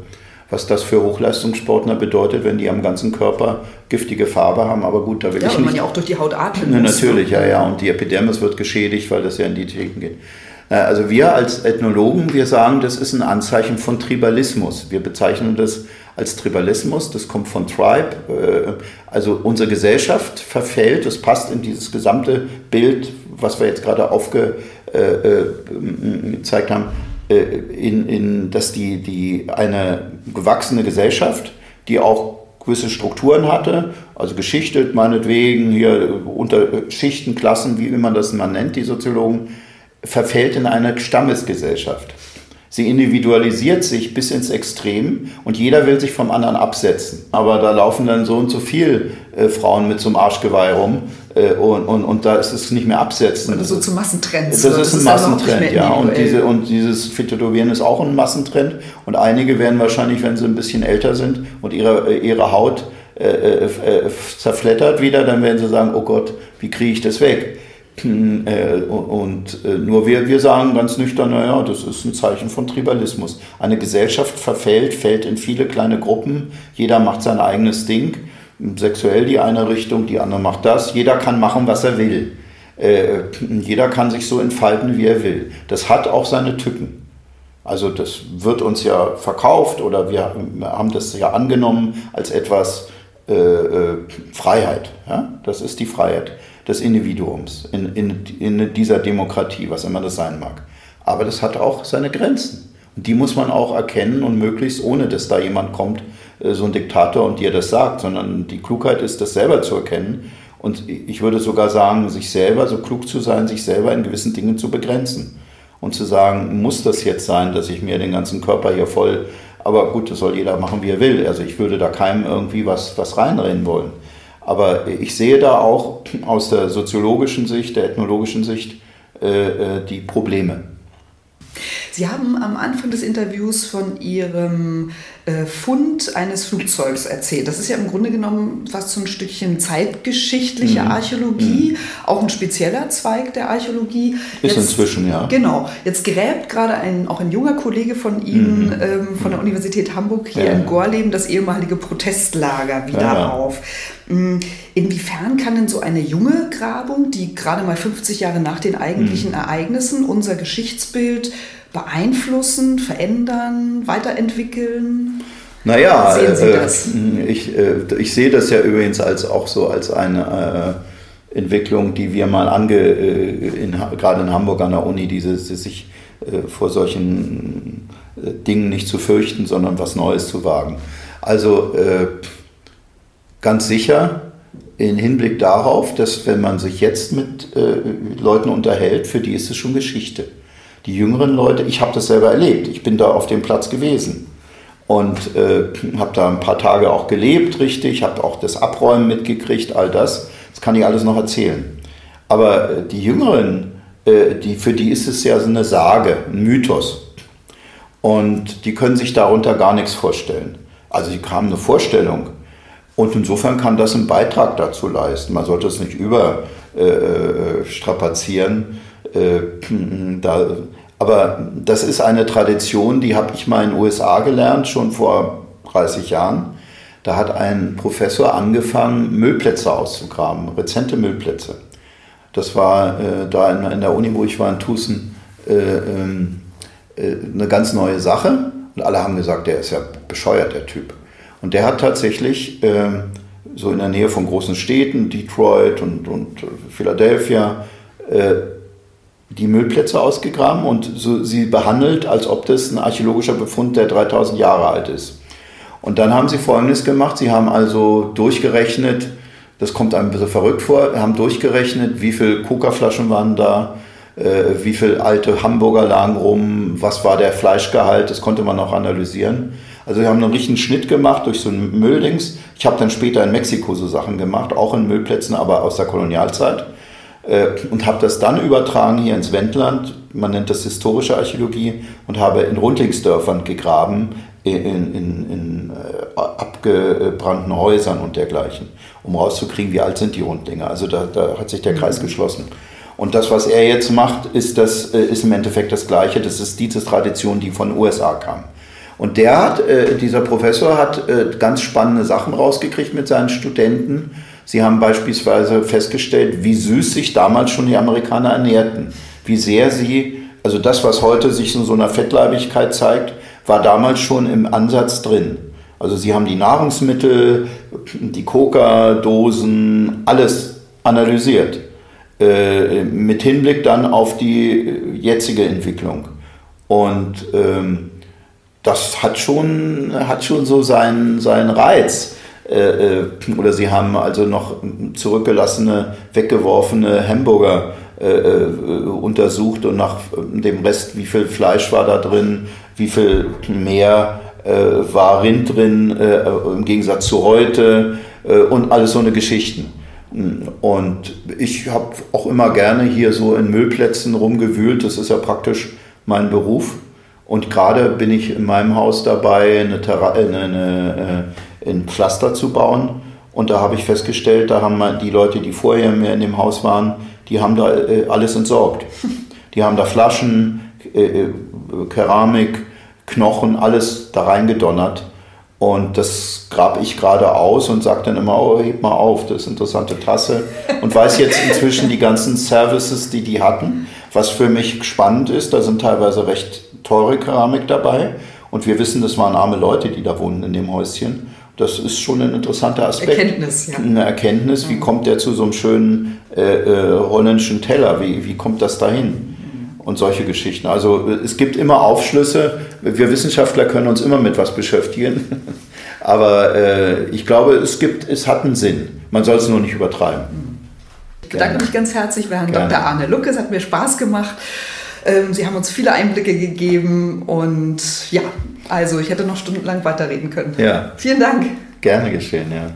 Was das für Hochleistungssportler bedeutet, wenn die am ganzen Körper giftige Farbe haben. Aber gut, da will ja, ich weil man nicht. ja auch durch die Haut atmen Ne, muss. natürlich, ja, ja. Und die Epidermis wird geschädigt, weil das ja in die Theken geht. Äh, Also wir als Ethnologen, wir sagen, das ist ein Anzeichen von Tribalismus. Wir bezeichnen das als Tribalismus, das kommt von Tribe. Äh, Also unsere Gesellschaft verfällt, das passt in dieses gesamte Bild, was wir jetzt gerade aufgezeigt haben, äh, in, in, dass die, die eine gewachsene Gesellschaft, die auch gewisse Strukturen hatte, also geschichtet meinetwegen, hier unter Schichten, Klassen, wie man das mal nennt, die Soziologen, verfällt in eine Stammesgesellschaft. Sie individualisiert sich bis ins Extrem und jeder will sich vom anderen absetzen. Aber da laufen dann so und so viel äh, Frauen mit so einem Arschgeweih rum äh, und, und, und da ist es nicht mehr absetzen. Also so zu Massentrends. Das wird. ist ein Massentrend, ja. Und, diese, und dieses Tätowieren ist auch ein Massentrend. Und einige werden wahrscheinlich, wenn sie ein bisschen älter sind und ihre, ihre Haut äh, äh, äh, zerflettert wieder, dann werden sie sagen, oh Gott, wie kriege ich das weg? Äh, Und äh, nur wir, wir sagen ganz nüchtern, naja, das ist ein Zeichen von Tribalismus. Eine Gesellschaft verfällt, fällt in viele kleine Gruppen, jeder macht sein eigenes Ding, sexuell die eine Richtung, die andere macht das, jeder kann machen, was er will. Äh, Jeder kann sich so entfalten, wie er will. Das hat auch seine Tücken. Also das wird uns ja verkauft oder wir haben das ja angenommen als etwas Freiheit. Ja? Das ist die Freiheit des Individuums in, in, in dieser Demokratie, was immer das sein mag. Aber das hat auch seine Grenzen. Und die muss man auch erkennen und möglichst ohne, dass da jemand kommt, äh, so ein Diktator und dir das sagt, sondern die Klugheit ist, das selber zu erkennen. Und ich würde sogar sagen, sich selber so klug zu sein, sich selber in gewissen Dingen zu begrenzen. Und zu sagen, muss das jetzt sein, dass ich mir den ganzen Körper hier voll, aber gut, das soll jeder machen, wie er will. Also ich würde da keinem irgendwie was, was reinreden wollen. Aber ich sehe da auch aus der soziologischen Sicht, der ethnologischen Sicht, äh, äh, die Probleme. Sie haben am Anfang des Interviews von Ihrem äh, Fund eines Flugzeugs erzählt. Das ist ja im Grunde genommen fast so ein Stückchen zeitgeschichtliche mhm. Archäologie, mhm. auch ein spezieller Zweig der Archäologie. Ist Jetzt, inzwischen, ja. Genau. Jetzt gräbt gerade ein, auch ein junger Kollege von Ihnen mhm. ähm, von der Universität Hamburg hier ja. in Gorleben das ehemalige Protestlager wieder ja, ja. auf. Mm, inwiefern kann denn so eine junge Grabung, die gerade mal 50 Jahre nach den eigentlichen mhm. Ereignissen unser Geschichtsbild beeinflussen, verändern, weiterentwickeln? Naja, sehen Sie äh, das? Äh, ich, äh, ich sehe das ja übrigens als auch so als eine äh, Entwicklung, die wir mal ange, äh, in, gerade in Hamburg an der Uni, diese, die sich äh, vor solchen Dingen nicht zu fürchten, sondern was Neues zu wagen. Also ganz sicher in Hinblick darauf, dass wenn man sich jetzt mit Leuten unterhält, für die ist es schon Geschichte. Die jüngeren Leute, ich habe das selber erlebt, ich bin da auf dem Platz gewesen und äh, habe da ein paar Tage auch gelebt, richtig, habe auch das Abräumen mitgekriegt, all das. Das kann ich alles noch erzählen. Aber äh, die Jüngeren, äh, die, für die ist es ja so eine Sage, ein Mythos. Und die können sich darunter gar nichts vorstellen. Also die haben eine Vorstellung. Und insofern kann das einen Beitrag dazu leisten. Man sollte es nicht überstrapazieren. Äh, äh, *clears throat* da, aber das ist eine Tradition, die habe ich mal in den USA gelernt, schon vor 30 Jahren. Da hat ein Professor angefangen, Müllplätze auszugraben, rezente Müllplätze. Das war äh, da in, in, der Uni, wo ich war, in Tucson, äh, ähm, äh, eine ganz neue Sache. Und alle haben gesagt, der ist ja bescheuert, der Typ. Und der hat tatsächlich ähm, so in der Nähe von großen Städten, Detroit und, und Philadelphia, äh, die Müllplätze ausgegraben und so, sie behandelt, als ob das ein archäologischer Befund, der 3000 Jahre alt ist. Und dann haben sie Folgendes gemacht, sie haben also durchgerechnet, das kommt einem ein bisschen verrückt vor, haben durchgerechnet, wie viele Coca-Flaschen waren da, äh, wie viele alte Hamburger lagen rum, was war der Fleischgehalt, das konnte man auch analysieren. Also wir haben einen richtigen Schnitt gemacht durch so ein Mülldings. Ich habe dann später in Mexiko so Sachen gemacht, auch in Müllplätzen, aber aus der Kolonialzeit. Äh, und habe das dann übertragen hier ins Wendland, man nennt das historische Archäologie, und habe in Rundlingsdörfern gegraben, in, in, in äh, abgebrannten Häusern und dergleichen, um rauszukriegen, wie alt sind die Rundlinge. Also da, da hat sich der Kreis mhm. geschlossen. Und das, was er jetzt macht, ist, das, äh, ist im Endeffekt das Gleiche. Das ist diese Tradition, die von den USA kam. Und der hat, dieser Professor hat ganz spannende Sachen rausgekriegt mit seinen Studenten Sie haben beispielsweise festgestellt, wie süß sich damals schon die Amerikaner ernährten. Wie sehr sie, also das, was heute sich in so einer Fettleibigkeit zeigt, war damals schon im Ansatz drin. Also sie haben die Nahrungsmittel, die Coca-Dosen, alles analysiert. Äh, mit Hinblick dann auf die jetzige Entwicklung. Und ähm, das hat schon, hat schon so seinen, seinen Reiz. Äh, äh, oder sie haben also noch zurückgelassene, weggeworfene Hamburger äh, untersucht und nach dem Rest, wie viel Fleisch war da drin, wie viel mehr war Rind drin im Gegensatz zu heute und alles so eine Geschichten. Und ich habe auch immer gerne hier so in Müllplätzen rumgewühlt. Das ist ja praktisch mein Beruf. Und gerade bin ich in meinem Haus dabei, eine, eine, eine ein Pflaster zu bauen. Und da habe ich festgestellt, da haben die Leute, die vorher mehr in dem Haus waren, die haben da äh, alles entsorgt. *laughs* Die haben da Flaschen, äh, äh, Keramik, Knochen, alles da reingedonnert. Und das grab ich gerade aus und sage dann immer, oh, heb mal auf, das ist eine interessante Tasse. Und weiß jetzt *laughs* inzwischen die ganzen Services, die die hatten. Was für mich spannend ist, da sind teilweise recht teure Keramik dabei. Und wir wissen, das waren arme Leute, die da wohnen in dem Häuschen. Das ist schon ein interessanter Aspekt. Erkenntnis, ja. Eine Erkenntnis, wie mhm. kommt der zu so einem schönen äh, äh, holländischen Teller? Wie, wie kommt das dahin? Und solche Geschichten. Also es gibt immer Aufschlüsse. Wir Wissenschaftler können uns immer mit was beschäftigen. *laughs* Aber äh, ich glaube, es, gibt, es hat einen Sinn. Man soll es nur nicht übertreiben. Ich bedanke mich ganz herzlich bei Herrn Gerne. Dr. Arne Lucke. Es hat mir Spaß gemacht. Ähm, Sie haben uns viele Einblicke gegeben und ja, also ich hätte noch stundenlang weiterreden können. Ja. Vielen Dank. Gerne geschehen, ja.